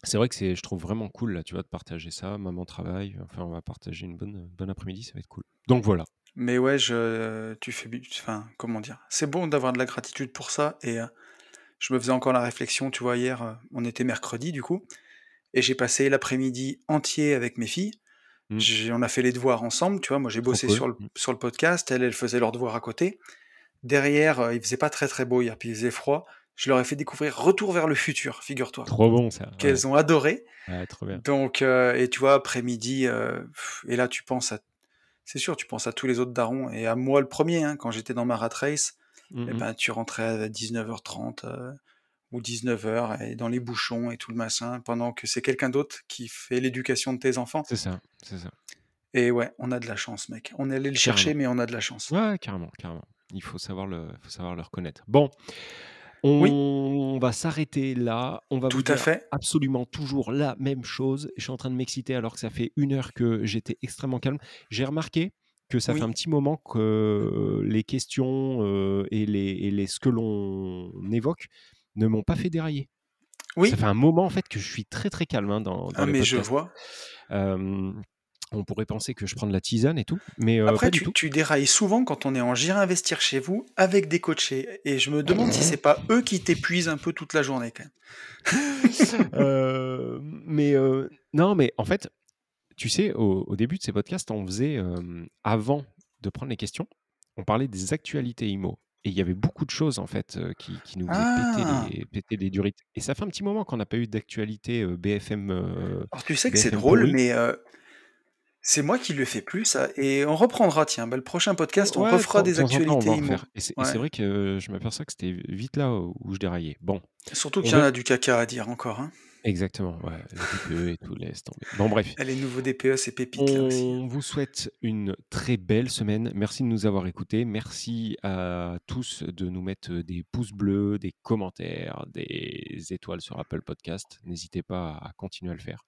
c'est vrai que c'est, je trouve vraiment cool là, tu vois, de partager ça. Maman travaille, enfin, on va partager une bonne, bonne après-midi, ça va être cool. Donc voilà. Mais ouais, je, tu fais, enfin, comment dire, c'est bon d'avoir de la gratitude pour ça. Et je me faisais encore la réflexion, tu vois, hier, euh, on était mercredi du coup, et j'ai passé l'après-midi entier avec mes filles. Mmh. On a fait les devoirs ensemble, tu vois? Moi, j'ai bossé sur le Mmh. sur le podcast, elles, elles faisaient leurs devoirs à côté. Derrière, heu, il faisait pas très, très beau hier, puis il faisait froid. Je leur ai fait découvrir Retour vers le futur, figure-toi, Trop bon ça, ouais. qu'elles ont adoré. Ouais, trop bien. Donc heu et tu vois, après-midi, heu et là, tu penses à c'est sûr, tu penses à tous les autres darons et à moi le premier, hein, quand j'étais dans ma rat race Mmh et mh. ben, tu rentrais à 19:30, heu, ou 19:00 et dans les bouchons et tout le machin, pendant que c'est quelqu'un d'autre qui fait l'éducation de tes enfants. C'est ça, c'est ça. Et ouais, on a de la chance, mec. On est allé le chercher, mais on a de la chance. Ouais, carrément, carrément. Il faut savoir le faut savoir le reconnaître. Bon, Oui. on va s'arrêter là. On va vous Tout à dire fait. absolument toujours la même chose. Je suis en train de m'exciter alors que ça fait 1 heure que j'étais extrêmement calme. J'ai remarqué que ça fait un petit moment que les questions, heu et les et les ce que l'on évoque ne m'ont pas fait dérailler. Ça fait un moment, en fait, que je suis très, très calme, hein, dans dans Ah les mais je vois. On pourrait penser que je prends de la tisane et tout, mais heu, Après pas du tu tout. tu dérailles souvent quand on est en «J'irai investir chez vous» avec des coachés et je me demande si c'est pas eux qui t'épuisent un peu toute la journée quand même. Heu, mais non, mais en fait, tu sais, au au début de ces podcasts, on faisait, avant de prendre les questions, on parlait des actualités IMO et il y avait beaucoup de choses, en fait, qui qui nous faisaient péter Ah! les péter les durites et ça fait un petit moment qu'on n'a pas eu d'actualité, BFM, Alors tu sais que c'est drôle, mais c'est moi qui le fais plus ça et on reprendra tiens, bah, le prochain podcast, on Ouais, refera des actualités IMO. et c'est et c'est Ouais. vrai que je m'aperçois que c'était vite là où je déraillais. Bon, Surtout qu'il y en a du caca à dire encore, hein. Exactement, ouais, les DPE et tout, laisse tomber. Bon bref. Et les nouveaux DPE, c'est pépite là aussi, hein. On vous souhaite une très belle semaine. Merci de nous avoir écoutés. Merci à tous de nous mettre des pouces bleus, des commentaires, des étoiles sur Apple Podcast. N'hésitez pas à continuer à le faire.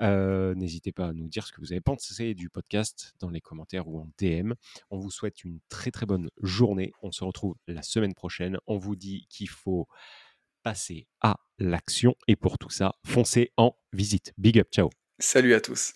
Heu, n'hésitez pas à nous dire ce que vous avez pensé du podcast dans les commentaires ou en DM. On vous souhaite une très, très bonne journée. On se retrouve la semaine prochaine. On vous dit qu'il faut passer à l'action et pour tout ça, foncez en visite. Big up, ciao. Salut à tous.